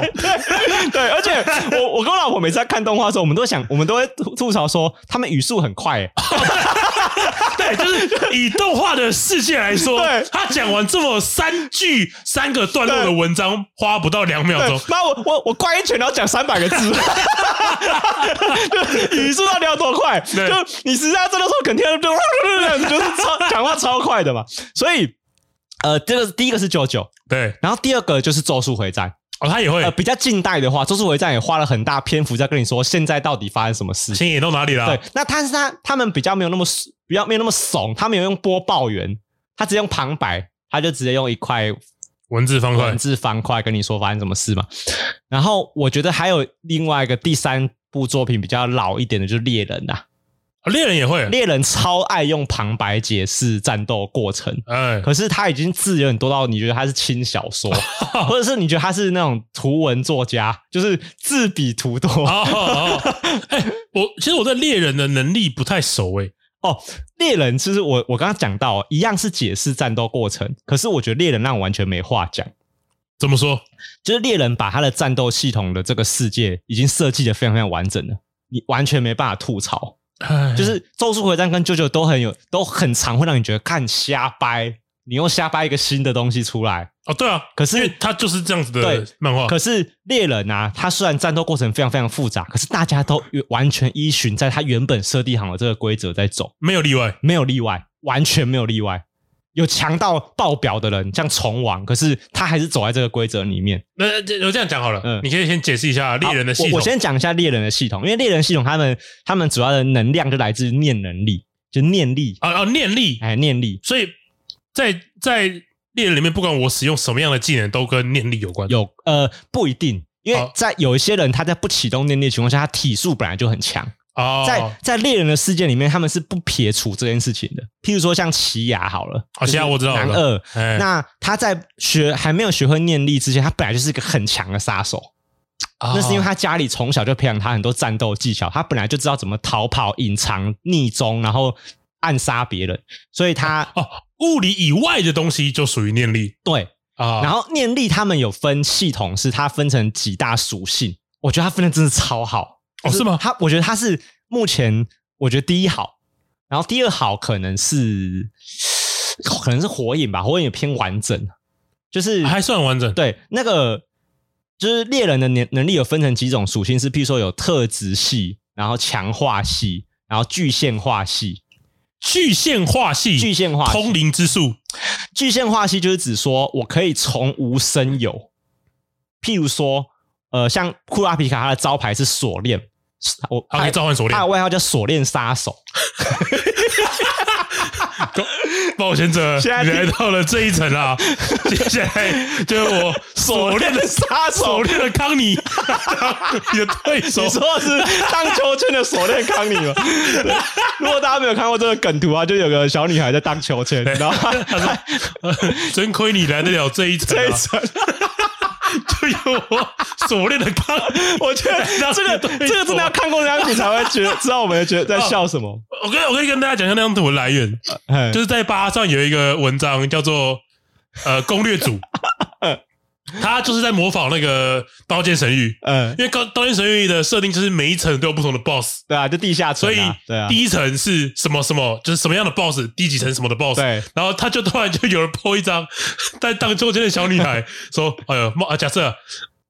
对，而且我我跟我老婆每次在看动画的时候，我们都想，我们都会吐吐槽说，他们语速很快，欸。对，就是以动画的世界来说，对，他讲完这么三句三个段落的文章，花不到两秒钟。妈，我我我挂一拳，然后讲三百个字，语速到底要多快？就你实际上这个时候肯定就就是超讲话超快的嘛，所以。呃，这个第一个是九九，对，然后第二个就是咒术回战哦，他也会。呃，比较近代的话，咒术回战也花了很大篇幅在跟你说现在到底发生什么事，星野到哪里了？对，那但是他他们比较没有那么比较没有那么怂，他没有用播报员，他直接用旁白，他就直接用一块文字方块文字方块跟你说发生什么事嘛。然后我觉得还有另外一个第三部作品比较老一点的，就是猎人呐、啊。猎人也会，猎人超爱用旁白解释战斗过程。哎，可是他已经字有点多到你觉得他是轻小说，或者是你觉得他是那种图文作家，就是字比图多。哦，哎，我其实我对猎人的能力不太熟诶。哦，猎人其实我我刚刚讲到一样是解释战斗过程，可是我觉得猎人让我完全没话讲。怎么说？就是猎人把他的战斗系统的这个世界已经设计的非常非常完整了，你完全没办法吐槽。就是咒术回战跟 JoJo 都很有，都很常会让你觉得看瞎掰，你又瞎掰一个新的东西出来哦，对啊，可是它就是这样子的漫画。可是猎人啊，他虽然战斗过程非常非常复杂，可是大家都完全依循在他原本设定好的这个规则在走，没有例外，没有例外，完全没有例外。有强到爆表的人，像虫王，可是他还是走在这个规则里面。那我这样讲好了，嗯，你可以先解释一下猎人的系统。我，我先讲一下猎人的系统，因为猎人系统他们他们主要的能量就来自念能力，就念力啊啊，念力，哎，念力。所以在在猎人里面，不管我使用什么样的技能，都跟念力有关。有呃，不一定，因为在有一些人他在不启动念力的情况下，他体术本来就很强。哦，在在猎人的世界里面，他们是不撇除这件事情的。譬如说像奇犽好了，哦，奇犽我知道，男二，那他在学还没有学会念力之前，他本来就是一个很强的杀手。哦，那是因为他家里从小就培养他很多战斗技巧，他本来就知道怎么逃跑、隐藏、匿踪，然后暗杀别人，所以他哦，物理以外的东西就属于念力。对啊，然后念力他们有分系统，是它分成几大属性，我觉得他分的真的超好。哦，是吗？他我觉得他是目前我觉得第一好，然后第二好可能是可能是火影吧，火影也偏完整，就是还算完整。对，那个就是猎人的能能力有分成几种属性，是譬如说有特质系，然后强化系，然后具现化系，具现化系，具现化通灵之术，具现化系就是指说我可以从无生有，譬如说呃，像库拉皮卡他的招牌是锁链。我他可以召唤锁链，他的外号叫锁链杀手。冒险者，现在来到了这一层啊！接下来就是我锁链的杀手，锁链的康妮，你的对手。你说的是荡秋千的锁链康妮吗？如果大家没有看过这个梗图啊，就有个小女孩在荡秋千，然后她说：“真亏你来得了这一层，这一层。”就有我锁链的刚，我觉得这个 这个真的要看过那张图才会觉得知道我们觉得在笑什么。我可以我可以跟大家讲一下那张图的来源，就是在巴上有一个文章叫做呃攻略组。他就是在模仿那个《刀剑神域》，嗯，因为《刀刀剑神域》的设定就是每一层都有不同的 BOSS，对啊，就地下层，所以对啊，第一层是什么什么，就是什么样的 BOSS，第几层什么的 BOSS，对，然后他就突然就有人 po 一张在荡秋千的小女孩，说：“哎呦，啊，假设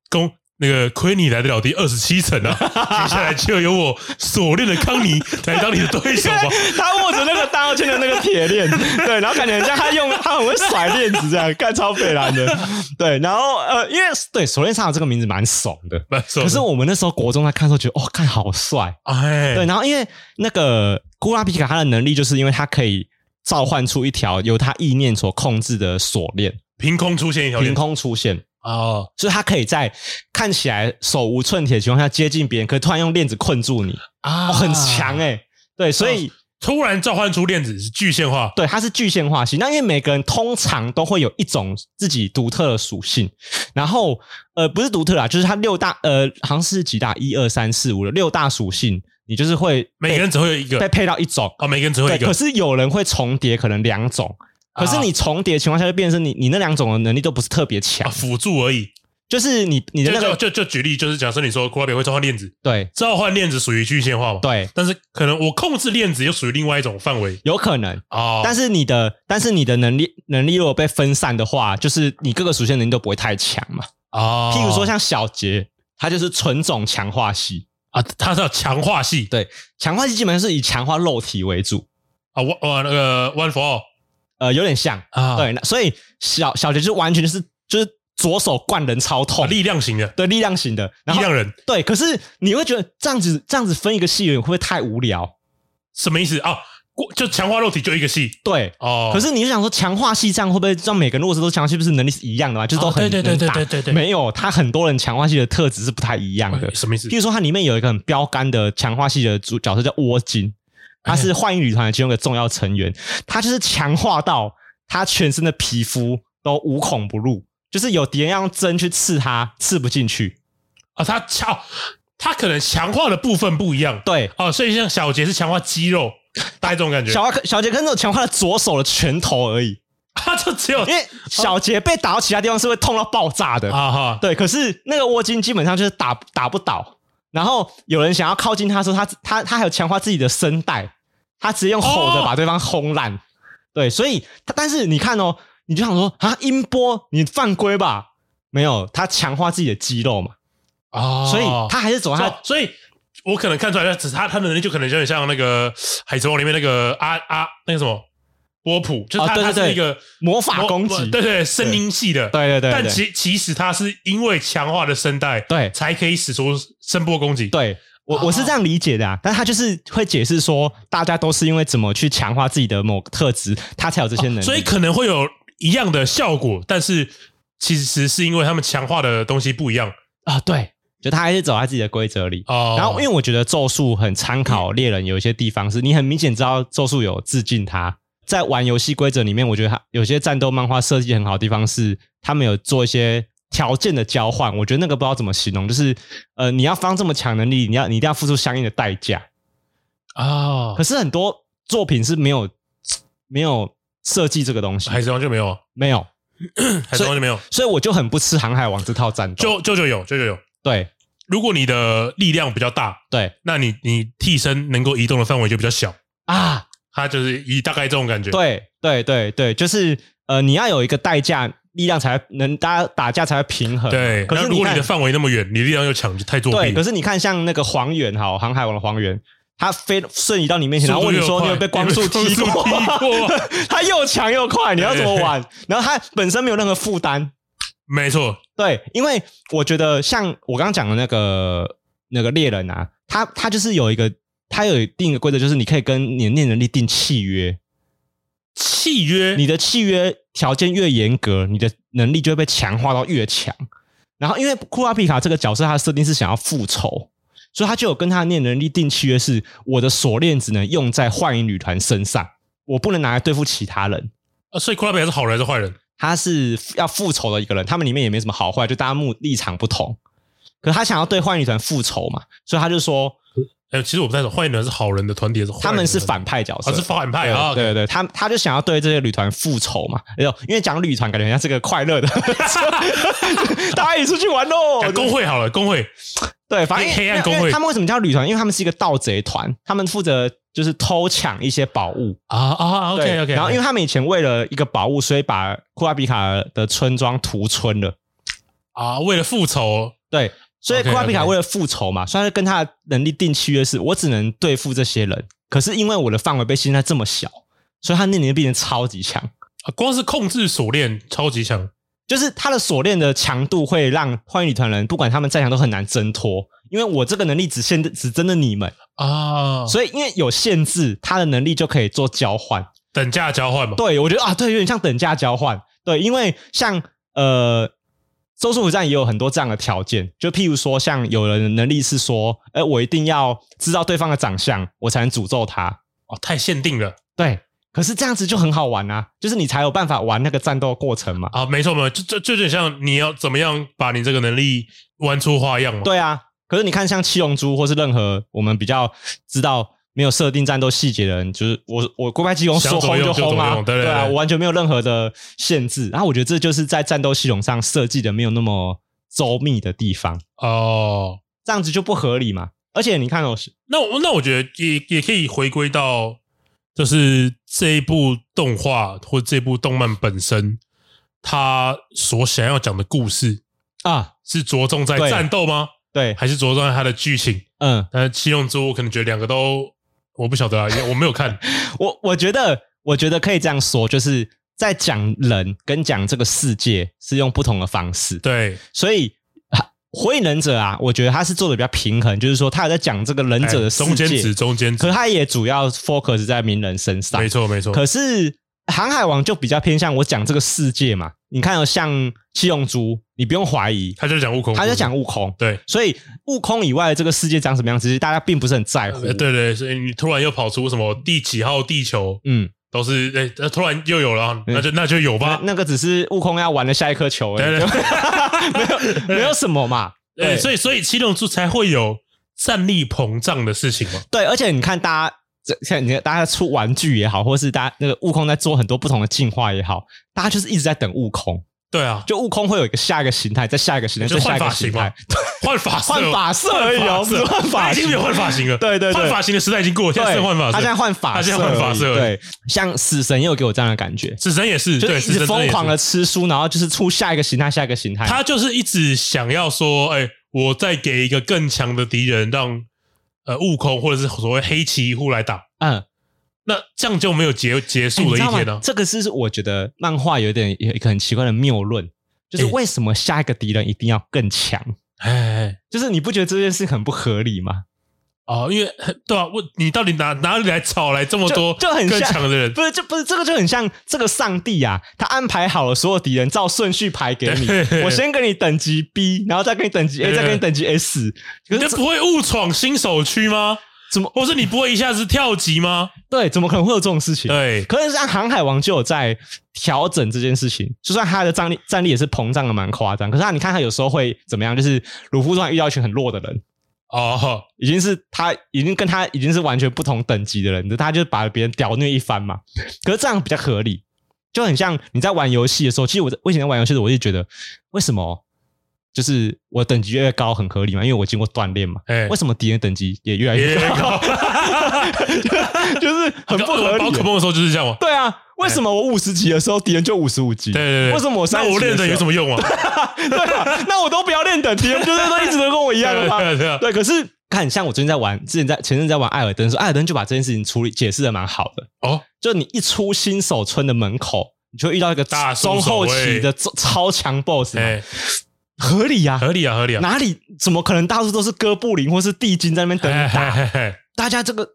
攻那个亏你来得了第二十七层啊！接下来就由我锁链的康尼来当你的对手吧。他握着那个大澳圈的那个铁链，对，然后感觉像他用他很会甩链子这样，干超北蓝的。对，然后呃，因为对锁链上的这个名字蛮怂的，蛮怂。可是我们那时候国中在看的时候觉得，哦，看好帅，哎，对。然后因为那个古拉皮卡他的能力，就是因为他可以召唤出一条由他意念所控制的锁链，凭空出现一条，凭空出现。哦，所以他可以在看起来手无寸铁的情况下接近别人，可以突然用链子困住你。啊，哦、很强哎、欸。对，所以、哦、突然召唤出链子是具现化，对，它是具现化型。那因为每个人通常都会有一种自己独特的属性，然后呃，不是独特啦，就是它六大呃，好像是几大一二三四五的六大属性，你就是会每个人只会有一个。被配到一种。哦，每个人只会有一个，可是有人会重叠，可能两种。可是你重叠的情况下，就变成你你那两种的能力都不是特别强，辅助而已。就是你你的那个就就就举例，就是假设你说库拉比会召唤链子，对，召唤链子属于具现化嘛，对。但是可能我控制链子又属于另外一种范围，有可能哦。但是你的但是你的能力能力如果被分散的话，就是你各个属性能力都不会太强嘛。哦。譬如说像小杰，他就是纯种强化系啊，他是强化系，对，强化系基本上是以强化肉体为主啊。我我那个 One for All，呃，有点像啊。对，所以小小杰就完全就是就是。左手灌人超痛，力量型的，对，力量型的，力量人，对。可是你会觉得这样子这样子分一个系会不会太无聊？什么意思啊？就强化肉体就一个系，对哦。可是你就想说强化系这样会不会让每个人如果是都强化系，不是能力是一样的嘛？就是都很对对对对对对，没有，他很多人强化系的特质是不太一样的。什么意思？比如说它里面有一个很标杆的强化系的主角色叫窝金，他是幻影旅团的其中一个重要成员，他就是强化到他全身的皮肤都无孔不入。就是有敌人要用针去刺他，刺不进去啊！他强，他可能强化的部分不一样，对哦，所以像小杰是强化肌肉，大概这种感觉。小小杰可能强化了左手的拳头而已，他就只有因为小杰被打到其他地方是会痛到爆炸的啊哈！对，可是那个窝金基本上就是打打不倒，然后有人想要靠近他的时候，他他他还有强化自己的声带，他直接用吼的把对方轰烂。对，所以他但是你看哦。你就想说啊，音波你犯规吧？没有，他强化自己的肌肉嘛，哦，所以他还是走他，所以我可能看出来，只是他他的能力就可能有点像那个海贼王里面那个阿阿那个什么波普，就是他他是一个魔法攻击，对对，声音系的，对对对，但其其实他是因为强化的声带，对，才可以使出声波攻击。对我我是这样理解的啊，但他就是会解释说，大家都是因为怎么去强化自己的某个特质，他才有这些能力，所以可能会有。一样的效果，但是其实是因为他们强化的东西不一样啊。对，就他还是走在自己的规则里。哦，然后因为我觉得咒术很参考猎人，有一些地方是你很明显知道咒术有致敬他。在玩游戏规则里面，我觉得他有些战斗漫画设计很好的地方是，他们有做一些条件的交换。我觉得那个不知道怎么形容，就是呃，你要放这么强能力，你要你一定要付出相应的代价啊。哦，可是很多作品是没有没有。设计这个东西，海贼王就没有，没有，海贼王就没有，所以我就很不吃航海王这套战斗。就就就有，就就有。对，如果你的力量比较大，对，那你你替身能够移动的范围就比较小啊。它就是以大概这种感觉。对对对对，就是呃，你要有一个代价，力量才能大家打架才会平衡。对，可是如果你的范围那么远，你力量又强，就太作弊。对，可是你看像那个黄猿哈，航海王的黄猿。他飞瞬移到你面前，然后问你说：“你有被光速踢过？” 他又强又快，你要怎么玩？然后他本身没有任何负担，没错，对，因为我觉得像我刚刚讲的那个那个猎人啊，他他就是有一个，他有定一个规则，就是你可以跟你的念能力定契约，契约，你的契约条件越严格，你的能力就会被强化到越强。然后，因为库拉皮卡这个角色，他的设定是想要复仇。所以他就有跟他的念能力定契约，是我的锁链只能用在幻影旅团身上，我不能拿来对付其他人。呃，所以库拉皮卡是好人还是坏人？他是要复仇的一个人，他们里面也没什么好坏，就大家目立场不同。可是他想要对幻影旅团复仇嘛，所以他就说。哎，其实我不太懂，坏人是好人的团体，是他们是反派角色，是反派啊！对对对，他他就想要对这些旅团复仇嘛。哎呦，因为讲旅团感觉像是个快乐的，大家一起出去玩喽！工会好了，工会对，反正黑暗工会，他们为什么叫旅团？因为他们是一个盗贼团，他们负责就是偷抢一些宝物啊啊！OK OK，然后因为他们以前为了一个宝物，所以把库拉比卡的村庄屠村了啊，为了复仇，对。所以库拉皮卡为了复仇嘛，虽然跟他的能力定契约是，我只能对付这些人。可是因为我的范围被限在这么小，所以他那年变成超级强。光是控制锁链超级强，就是他的锁链的强度会让幻影旅团人不管他们再强都很难挣脱，因为我这个能力只限只针对你们啊，所以因为有限制，他的能力就可以做交换，等价交换嘛。对，我觉得啊，对，有点像等价交换。对，因为像呃。咒术回战也有很多这样的条件，就譬如说，像有人的能力是说，哎，我一定要知道对方的长相，我才能诅咒他。哦，太限定了。对，可是这样子就很好玩啊，就是你才有办法玩那个战斗过程嘛。啊，没错没错，就就就有点像你要怎么样把你这个能力玩出花样嘛。对啊，可是你看，像七龙珠或是任何我们比较知道。没有设定战斗细节的人，就是我，我龟派气功说轰就轰啊，对，对，对，对啊，我完全没有任何的限制。然后我觉得这就是在战斗系统上设计的没有那么周密的地方哦，这样子就不合理嘛。而且你看哦，那我那我觉得也也可以回归到，就是这一部动画或这部动漫本身，它所想要讲的故事啊，是着重在战斗吗？对，还是着重在它的剧情？嗯，但是七龙珠我可能觉得两个都。我不晓得啊，因为我没有看。我我觉得，我觉得可以这样说，就是在讲人跟讲这个世界是用不同的方式。对，所以火影忍者啊，我觉得他是做的比较平衡，就是说他有在讲这个忍者的世界，中间值中间值，可他也主要 focus 在鸣人身上。没错，没错。可是。航海王就比较偏向我讲这个世界嘛，你看哦，像七龙珠，你不用怀疑，他就讲悟空，他就讲悟空，对，所以悟空以外的这个世界长什么样子，其实大家并不是很在乎。对对，所以你突然又跑出什么第几号地球，嗯，都是哎，突然又有了，那就那就有吧。那个只是悟空要玩的下一颗球而已，没有没有什么嘛。对，所以所以七龙珠才会有战力膨胀的事情嘛。对，而且你看大家。这像你看，大家出玩具也好，或是大家那个悟空在做很多不同的进化也好，大家就是一直在等悟空。对啊，就悟空会有一个下一个形态，再下一个形态，再下一个形态，换发换发色而已是换发型，已经没有换发型了。对对对，换发型的时代已经过了，现在换发色。他现在换发，他现在换发色。对，像死神也有给我这样的感觉，死神也是，就一直疯狂的吃书，然后就是出下一个形态，下一个形态。他就是一直想要说，哎，我再给一个更强的敌人，让呃悟空或者是所谓黑崎一护来打。嗯。那这样就没有结结束的一天呢？这个是我觉得漫画有点有一个很奇怪的谬论，就是为什么下一个敌人一定要更强？哎，就是你不觉得这件事很不合理吗？哦，因为对啊，我你到底哪哪里来找来这么多就很更强的人？不是，就不是这个就很像这个上帝啊，他安排好了所有敌人，照顺序排给你。我先给你等级 B，然后再给你等级 A，再给你等级 S。你就不会误闯新手区吗？怎么？或是你不会一下子跳级吗？对，怎么可能会有这种事情？对，可是像航海王就有在调整这件事情，就算他的战力战力也是膨胀的蛮夸张。可是他，你看他有时候会怎么样？就是鲁夫突然遇到一群很弱的人，哦，已经是他已经跟他已经是完全不同等级的人，他就把别人屌虐一番嘛。可是这样比较合理，就很像你在玩游戏的时候。其实我在我以前在玩游戏的时候，我就觉得为什么？就是我等级越高很合理嘛，因为我经过锻炼嘛。欸、为什么敌人等级也越来越高？就是很不合理。宝可梦的时候就是这样嘛。对啊，为什么我五十级的时候敌人就五十五级？对对对。为什么我三十级？那我练等有什么用啊？对啊，那我都不要练等，敌人就是都一直都跟我一样 的话。对，对，对，对，可是看像我最近在玩，之前在前阵在玩艾尔登的时候，艾尔登就把这件事情处理解释的蛮好的哦。就你一出新手村的门口，你就会遇到一个大中后期的超强 BOSS。欸合理呀，合理啊，合理啊！哪里怎么可能？到处都是哥布林或是地精在那边等你打？大家这个，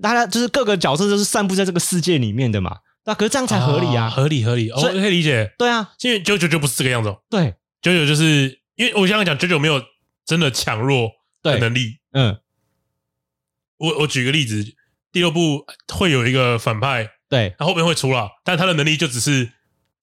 大家就是各个角色都是散布在这个世界里面的嘛。那可是这样才合理啊，合理合理，我可以理解。对啊，因为九九就不是这个样子。对，九九就是因为我刚刚讲九九没有真的强弱的能力。嗯，我我举个例子，第六部会有一个反派，对，他后面会出了，但他的能力就只是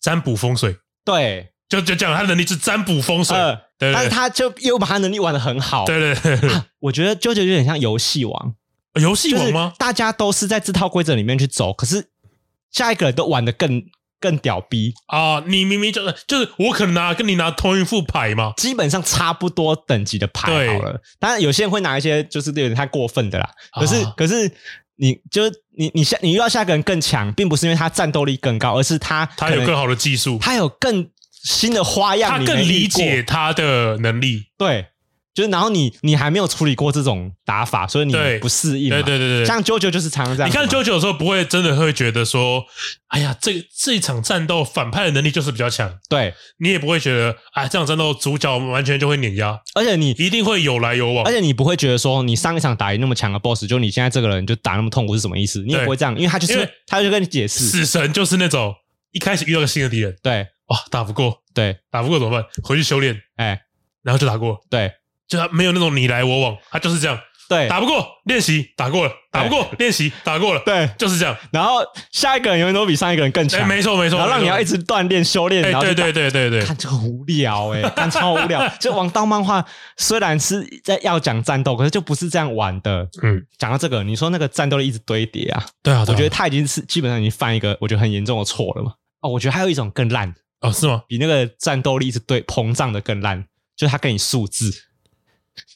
占卜风水。对。就就讲他能力是占卜风水，呃、对，对，对，但是他就又把他能力玩的很好。对对对，啊、我觉得 JoJo 有点像游戏王，游戏王吗？大家都是在这套规则里面去走，可是下一个人都玩的更更屌逼啊！你明明就是就是我可能拿跟你拿同一副牌嘛，基本上差不多等级的牌好了。对当然有些人会拿一些就是有点太过分的啦。可是、啊、可是你就是你你下你遇到下一个人更强，并不是因为他战斗力更高，而是他他有更好的技术，他有更。新的花样，他更理解他的能力。对，就是然后你你还没有处理过这种打法，所以你不适应。对对对对，像 JoJo 就是常常这样。你看 JoJo 的时候，不会真的会觉得说，哎呀，这这一场战斗反派的能力就是比较强。对，你也不会觉得，哎，这场战斗主角完全就会碾压，而且你一定会有来有往，而且你不会觉得说，你上一场打赢那么强的 BOSS，就你现在这个人就打那么痛苦是什么意思？你也不会这样，因为他就是他就跟你解释，死神就是那种一开始遇到个新的敌人，对，哇，打不过，对，打不过怎么办？回去修炼，哎，然后就打过，对。就他没有那种你来我往，他就是这样。对，打不过练习打过了，打不过练习打过了，对，就是这样。然后下一个人永远都比上一个人更强，没错没错。然后让你要一直锻炼修炼，然后对对对对对，看这个无聊哎，看超无聊。就王道漫画虽然是在要讲战斗，可是就不是这样玩的。嗯，讲到这个，你说那个战斗力一直堆叠啊，对啊，我觉得他已经是基本上已经犯一个我觉得很严重的错了嘛。哦，我觉得还有一种更烂哦，是吗？比那个战斗力是对膨胀的更烂，就是他给你数字。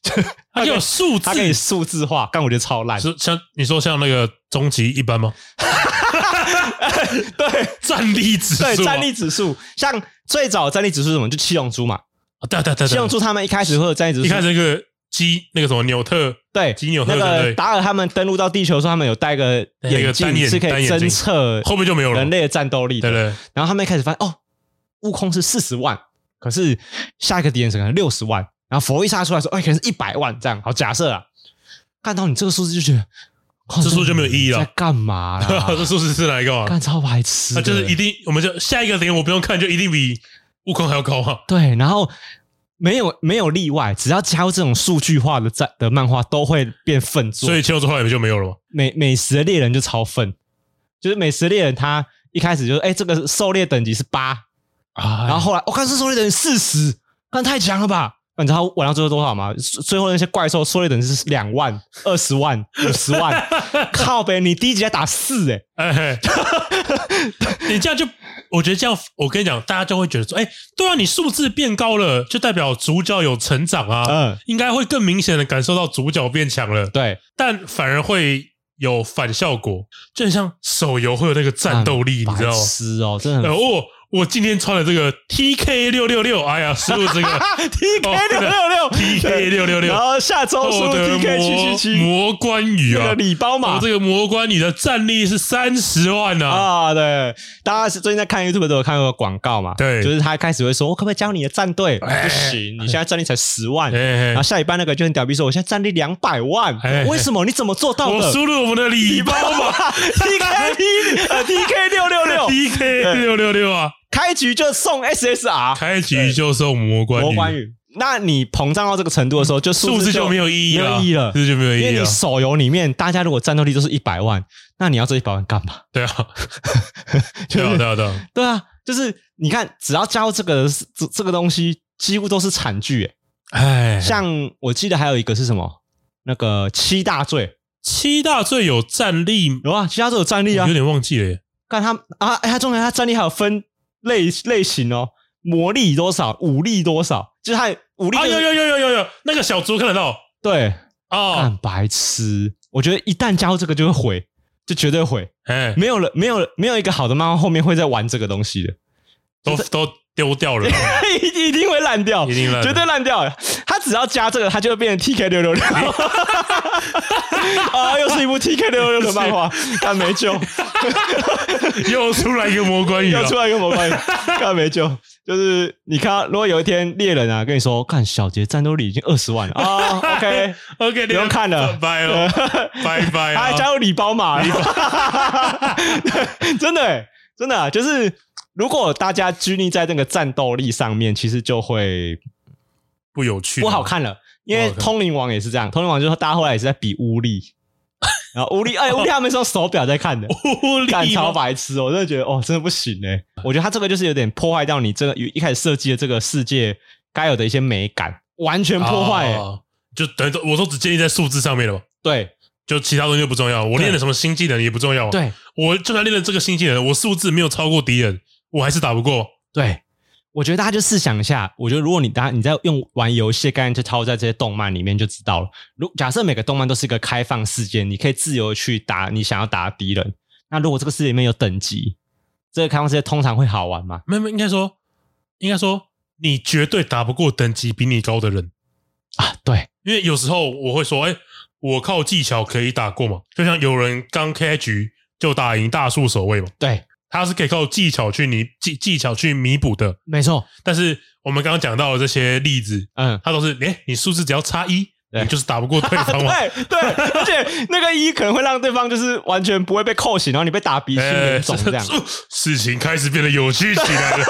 他就有数字，他给你数字化，但我觉得超烂。像你说像那个终极一般吗？对，战力指数，对战力指数。像最早战力指数是什么？就七龙珠嘛。啊，对对对，七龙珠他们一开始会有战力指数，一开始那个基那个什么纽特，对，基纽特，那个达尔他们登陆到地球的时候，他们有戴个眼镜，是可以侦测后面就没有了人类的战斗力。对对。然后他们一开始发现，哦，悟空是四十万，可是下一个敌人是可能六十万。然后佛一杀出来说：“哎，可能是一百万这样。”好，假设啊，看到你这个数字就觉得，这数字就没有意义了。在干嘛？这数字是来干嘛？干超白痴。那就是一定，我们就下一个点我不用看，就一定比悟空还要高啊。对，然后没有没有例外，只要加入这种数据化的战的漫画，都会变粪作。所以七龙珠后来就没有了吗？美美食的猎人就超粪，就是美食猎人他一开始就是哎，这个狩猎等级是八啊，然后后来我看是狩猎等于四十，那太强了吧？你知道玩到最后多少吗？最后那些怪兽狩猎等级是两万、二十万、五十万，靠北！你第一集在打四 哎、欸，你这样就，我觉得这样，我跟你讲，大家就会觉得说，哎、欸，对啊，你数字变高了，就代表主角有成长啊，嗯，应该会更明显的感受到主角变强了，对，但反而会有反效果，就很像手游会有那个战斗力，你知道吗？是哦，真的很。哦我今天穿的这个 TK 六六六，哎呀，输入这个。TK 六六六，TK 六六六，然后下周输入 TK 七七七，魔关羽啊，礼包嘛，这个魔关羽的战力是三十万呢啊！对，大家是最近在看 YouTube 都有看过广告嘛？对，就是他开始会说，我可不可以教你的战队？不行，你现在战力才十万，然后下一班那个就很屌逼说，我现在战力两百万，为什么？你怎么做到的？我输入我们的礼包嘛，TK 呃 TK 六六六，TK 六六六啊。开局就送 SSR，开局就送魔关羽。魔关羽，那你膨胀到这个程度的时候，就数字就没有意义了，没有意义了，数字就没有意义了。因为你手游里面大家如果战斗力都是一百万，那你要这一百万干嘛？对啊，对啊，对啊，对啊，对啊，就是你看，只要加入这个这这个东西，几乎都是惨剧。哎，像我记得还有一个是什么？那个七大罪，七大罪有战力有啊，七大罪有战力啊，有点忘记了耶。看他啊，哎，他重点他战力还有分。类类型哦，魔力多少，武力多少，就是他武力、就是。啊，有有有有有有，那个小猪看得到。对，哦，很白痴。我觉得一旦加入这个就会毁，就绝对毁。哎，没有了，没有没有一个好的漫画后面会再玩这个东西的，都都丢掉了，一定会烂掉，一定烂，绝对烂掉。他只要加这个，它就会变成 TK 六六六。啊，又是一部 TK 六六六的漫画，但没救。又出来一个魔关羽，又出来一个魔关羽，但没救。就是你看，如果有一天猎人啊跟你说，看小杰战斗力已经二十万了。啊，OK。OK，不用看了，拜了，拜拜。他还加入礼包码，真的真的就是，如果大家拘泥在那个战斗力上面，其实就会不有趣，不好看了。因为通灵王也是这样，通灵王就是大家后来也是在比巫力，然后巫力，哎，巫力他们是用手表在看的，巫力干超白痴，我真的觉得哦，真的不行哎，我觉得他这个就是有点破坏掉你这个一开始设计的这个世界该有的一些美感，完全破坏，就等于我都只建立在数字上面了嘛，对，就其他东西就不重要，我练了什么新技能也不重要，对，我就算练了这个新技能，我数字没有超过敌人，我还是打不过，对。我觉得大家就试想一下，我觉得如果你大家你在用玩游戏的概念去套在这些动漫里面，就知道了。如假设每个动漫都是一个开放世界，你可以自由去打你想要打的敌人。那如果这个世界里面有等级，这个开放世界通常会好玩吗？没有，应该说，应该说，你绝对打不过等级比你高的人。啊，对，因为有时候我会说，哎，我靠技巧可以打过嘛，就像有人刚开局就打赢大树守卫嘛，对，他是可以靠技巧去弥技技巧去弥补的，没错。但是我们刚刚讲到的这些例子，嗯，它都是，哎，你数字只要差一。你就是打不过对方嘛？对对，而且那个一可能会让对方就是完全不会被扣醒，然后你被打鼻青脸肿这样。事情开始变得有趣起来了。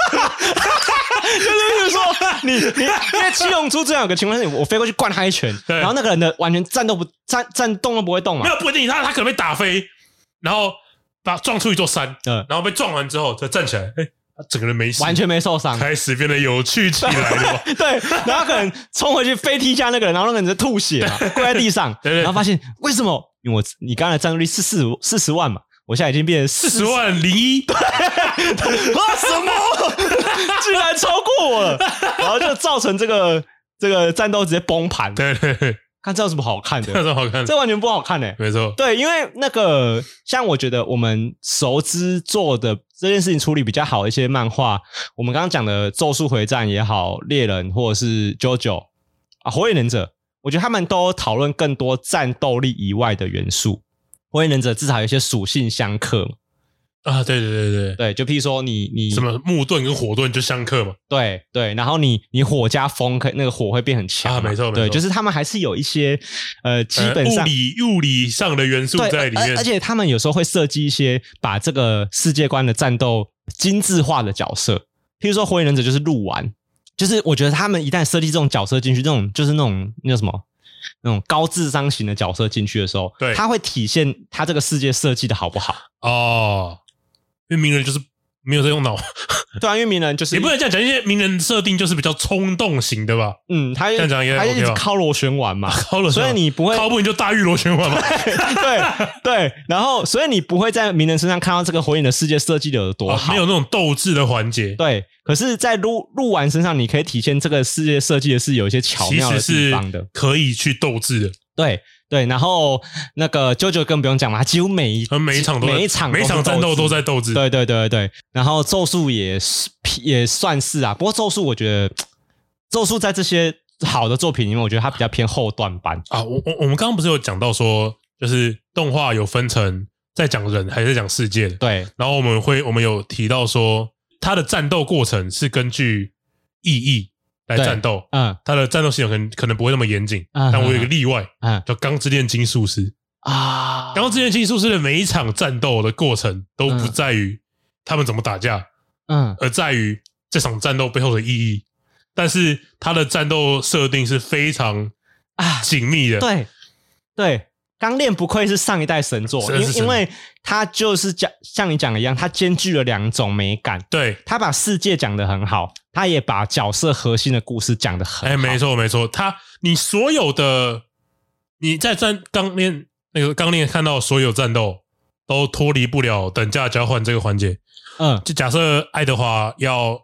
就是比如说，你你因为七龙珠这样有个情况是，我飞过去灌他一拳，然后那个人的完全站都不站站动都不会动嘛？没有不一定，他他可能被打飞，然后把撞出一座山，嗯，然后被撞完之后再站起来，哎。整个人没事，完全没受伤，开始变得有趣起来了。对，然后可能冲回去飞踢一下那个人，然后那个人在吐血了，跪在地上，然后发现为什么？因为我你刚才战斗力是四四十万嘛，我现在已经变成四十万零一，对，哇 什么？居然超过我了，然后就造成这个这个战斗直接崩盘。对对对。看这有什么好看的？这有什么好看的？这完全不好看呢、欸。没错，对，因为那个像我觉得我们熟知做的这件事情处理比较好的一些漫画，我们刚刚讲的《咒术回战》也好，《猎人》或者是《JoJo》啊，《火影忍者》，我觉得他们都讨论更多战斗力以外的元素，《火影忍者》至少有一些属性相克。啊，对对对对对，就譬如说你你什么木盾跟火盾就相克嘛，对对，然后你你火加风，可那个火会变很强啊，没错，对，没错，就是他们还是有一些呃基本上、呃、物理物理上的元素在里面，而且他们有时候会设计一些把这个世界观的战斗精致化的角色，譬如说火影忍者就是鹿丸，就是我觉得他们一旦设计这种角色进去，这种就是那种那叫什么那种高智商型的角色进去的时候，对，他会体现他这个世界设计的好不好。哦。因为鸣人就是没有在用脑，对啊，因为鸣人就是也不能这样讲，因为鸣人设定就是比较冲动型的吧？嗯，他这样讲也他一直靠螺旋丸嘛，靠螺旋，所以你不会靠不赢就大玉螺旋丸嘛？对对，然后所以你不会在鸣人身上看到这个火影的世界设计的有多好，没有那种斗志的环节。对，可是，在鹿鹿丸身上，你可以体现这个世界设计的是有一些巧妙的地方的，可以去斗志的。对。对，然后那个 JoJo 更不用讲嘛，他几乎每一每一场都每一场每一场战斗都在斗智。对对对对，然后咒术也是也算是啊，不过咒术我觉得咒术在这些好的作品里面，我觉得它比较偏后段版啊。我我我们刚刚不是有讲到说，就是动画有分成在讲人还是在讲世界的？对，然后我们会我们有提到说，它的战斗过程是根据意义。来战斗，嗯，他的战斗系统可能可能不会那么严谨，嗯，但我有一个例外，嗯，叫《钢之炼金术师》啊，《钢之炼金术师》的每一场战斗的过程都不在于他们怎么打架，嗯，而在于这场战斗背后的意义。但是他的战斗设定是非常啊紧密的，对对。钢炼不愧是上一代神作，因因为它就是讲像你讲的一样，它兼具了两种美感。对，他把世界讲得很好，他也把角色核心的故事讲得很好。哎，没错没错，他你所有的你在战钢炼那个钢炼看到所有战斗都脱离不了等价交换这个环节。嗯，就假设爱德华要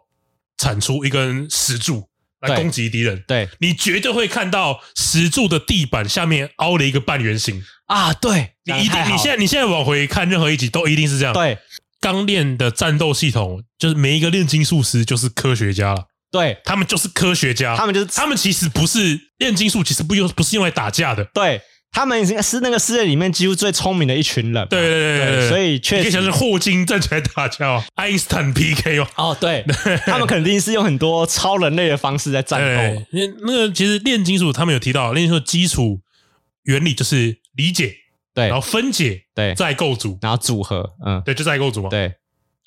产出一根石柱。来攻击敌人，对，你绝对会看到石柱的地板下面凹了一个半圆形。啊！对，你一定，你现在你现在往回看任何一集都一定是这样。对，钢炼的战斗系统就是每一个炼金术师就是科学家了，对，他们就是科学家，他们就是他们其实不是炼金术，其实不用不是用来打架的，对。他们是那个世界里面几乎最聪明的一群人，对对对所以确实像是霍金站起来打架，爱因斯坦 PK 哦，哦对，他们肯定是用很多超人类的方式在战斗。那那个其实炼金术他们有提到，炼金术基础原理就是理解，对，然后分解，对，再构筑，然后组合，嗯，对，就再构筑嘛，对。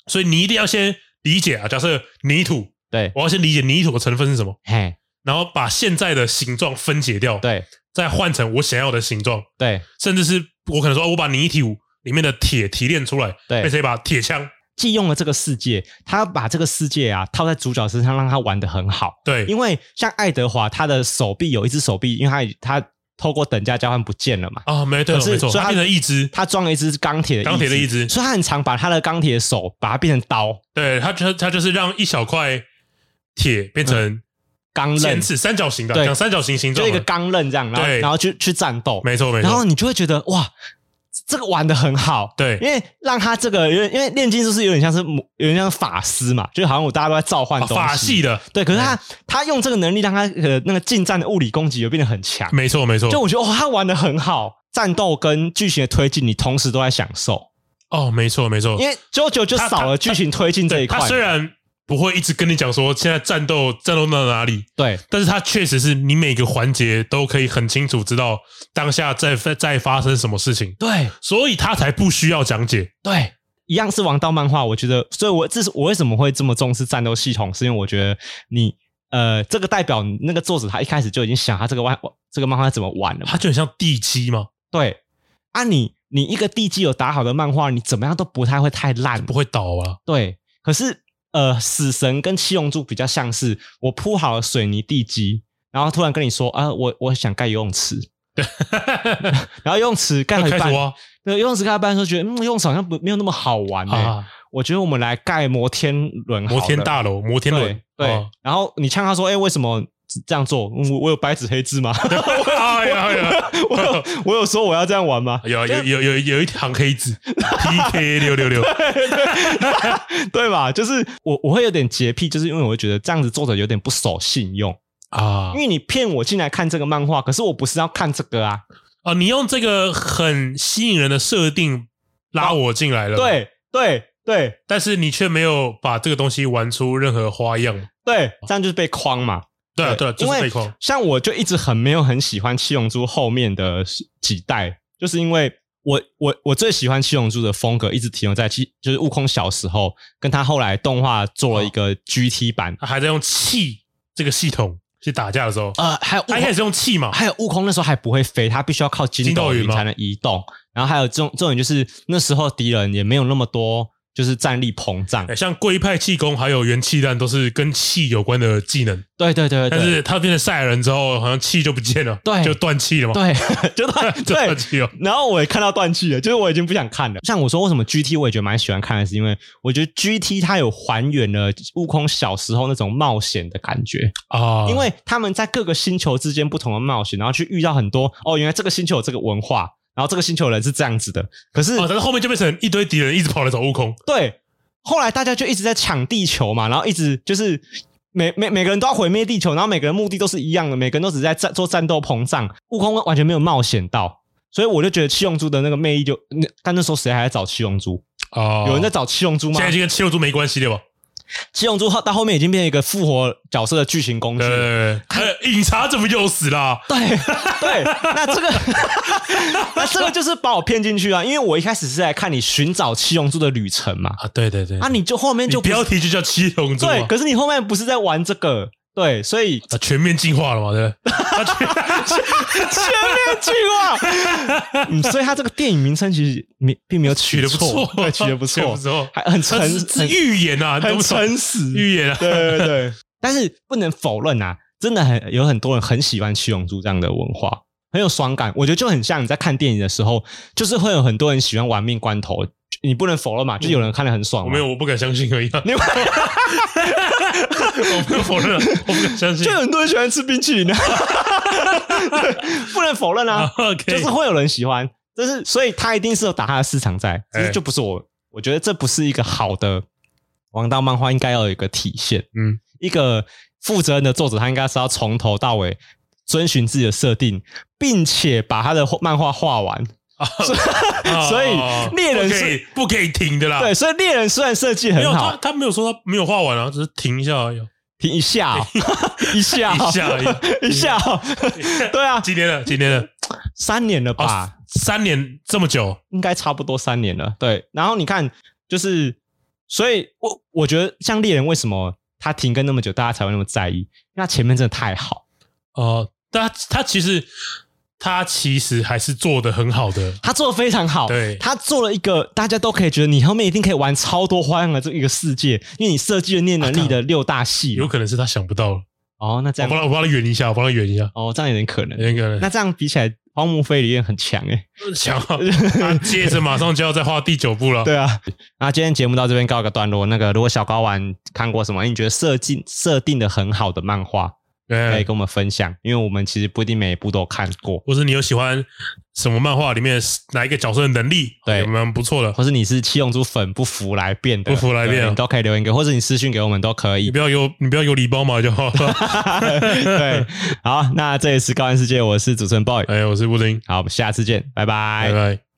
所以你一定要先理解啊，假设泥土，对，我要先理解泥土的成分是什么，嘿，然后把现在的形状分解掉，对。再换成我想要的形状，对，甚至是我可能说，我把泥土里面的铁提炼出来，对，变成一把铁枪。既用了这个世界，他把这个世界啊套在主角身上，让他玩的很好。对，因为像爱德华，他的手臂有一只手臂，因为他他透过等价交换不见了嘛。啊，没对，没错，所以他变成一只，他装了一只钢铁的钢铁的一只，所以他很常把他的钢铁手把它变成刀。对，他就他就是让一小块铁变成、嗯。钢刃尖刺三角形的，讲三角形形状，就一个钢刃这样，然后然后去去战斗，没错没错。然后你就会觉得哇，这个玩的很好，对，因为让他这个，因为因为炼金术是有点像是有点像法师嘛，就好像我大家都在召唤东西，法系的，对。可是他他用这个能力让他呃那个近战的物理攻击又变得很强，没错没错。就我觉得哦，他玩的很好，战斗跟剧情的推进你同时都在享受。哦，没错没错，因为 JoJo 就少了剧情推进这一块。他虽然不会一直跟你讲说现在战斗战斗到哪里，对，但是它确实是你每个环节都可以很清楚知道当下在在发生什么事情，对，所以它才不需要讲解。对，一样是王道漫画，我觉得，所以我这是我为什么会这么重视战斗系统，是因为我觉得你呃，这个代表那个作者他一开始就已经想他这个漫这个漫画怎么玩了，他就很像地基嘛，对，啊你。你一个地基有打好的漫画，你怎么样都不太会太烂，不会倒啊。对，可是呃，死神跟七龙珠比较像是我铺好了水泥地基，然后突然跟你说啊，我我想盖游泳池，然后游泳池盖了一半，对，游泳池盖了一半的时候觉得嗯，游泳池好像不没有那么好玩哎、欸啊，我觉得我们来盖摩天轮，摩天大楼，摩天轮，对，然后你呛他说，哎、欸，为什么？这样做，我我有白纸黑字吗？哎呀哎呀，我有我有说我要这样玩吗？有有有有有一行黑字，PK 六六六，对吧？就是我我会有点洁癖，就是因为我会觉得这样子作者有点不守信用啊。因为你骗我进来看这个漫画，可是我不是要看这个啊。哦，你用这个很吸引人的设定拉我进来了，对对对，但是你却没有把这个东西玩出任何花样，对，这样就是被框嘛。对啊，对啊，就是、因为像我就一直很没有很喜欢七龙珠后面的几代，就是因为我我我最喜欢七龙珠的风格一直停留在七，就是悟空小时候跟他后来动画做了一个 GT 版，他还在用气这个系统去打架的时候，呃，还有他一开始用气嘛，还有悟空那时候还不会飞，他必须要靠筋斗云才能移动，然后还有这种这种就是那时候敌人也没有那么多。就是战力膨胀，像龟派气功还有元气弹都是跟气有关的技能。对对对，对，但是他变成赛亚人之后，好像气就不见了，对，就断气了嘛。对，就断就断气了。然后我也看到断气了，就是我已经不想看了。像我说，为什么 GT 我也觉得蛮喜欢看的，是因为我觉得 GT 它有还原了悟空小时候那种冒险的感觉啊，因为他们在各个星球之间不同的冒险，然后去遇到很多哦，原来这个星球有这个文化。然后这个星球人是这样子的，可是，哦，但是后面就变成一堆敌人一直跑来找悟空。对，后来大家就一直在抢地球嘛，然后一直就是每每每个人都要毁灭地球，然后每个人目的都是一样的，每个人都只是在战做战斗膨胀，悟空完全没有冒险到，所以我就觉得七龙珠的那个魅力就，那但那时候谁还在找七龙珠？哦，有人在找七龙珠吗？现在已经跟七龙珠没关系了吧？七龙珠后到后面已经变成一个复活角色的剧情工具。对，饮茶怎么又死了？对对，那这个 那这个就是把我骗进去啊！因为我一开始是在看你寻找七龙珠的旅程嘛。啊，对对对。啊，你就后面就标题就叫七龙珠。对，可是你后面不是在玩这个。对，所以他，全面进化了嘛，对不对？全面进化。嗯，所以他这个电影名称其实没并没有取得不错，对，取得不错，还很诚实，预言啊，很诚实，预言啊，对对对。但是不能否认啊，真的很有很多人很喜欢七龙珠这样的文化，很有爽感。我觉得就很像你在看电影的时候，就是会有很多人喜欢玩命关头。你不能否认嘛，就有人看得很爽。我没有，我不敢相信而已。你我没有否认，我不敢相信。就很多人喜欢吃冰淇淋啊，不能否认啊。就是会有人喜欢，就是所以他一定是有打他的市场在。其实就不是我，我觉得这不是一个好的王道漫画应该要有一个体现。嗯，一个负责任的作者，他应该是要从头到尾遵循自己的设定，并且把他的漫画画完。所以，猎人是不可以停的啦。对，所以猎人虽然设计很好，他他没有说他没有画完啊，只是停一下而已，停一下，一下，一下，一下。对啊，几年了？几年了？三年了吧？三年这么久，应该差不多三年了。对，然后你看，就是，所以我我觉得像猎人为什么他停更那么久，大家才会那么在意？因为他前面真的太好。哦，但他他其实。他其实还是做的很好的，他做的非常好。对，他做了一个大家都可以觉得你后面一定可以玩超多花样的这一个世界，因为你设计了念能力的六大系，有可能是他想不到了。哦，那这样我帮他我帮他圆一下，我帮他圆一下。哦，这样有点可能，有点可能。那这样比起来，荒木飞里面很强诶，强。他接着马上就要再画第九部了。对啊，那今天节目到这边告一个段落。那个，如果小高玩看过什么，你觉得设计设定的很好的漫画？可以跟我们分享，因为我们其实不一定每一部都看过，或是你有喜欢什么漫画里面哪一个角色的能力，对，蛮不错的，或是你是七龙珠粉不服来辩的，不服来辩，你都可以留言给，或者你私信给我们都可以，你不要有你不要有礼包嘛就好。了。对，好，那这里是高玩世界，我是主持人 boy，哎，我是布丁，好，我们下次见，拜拜，拜拜。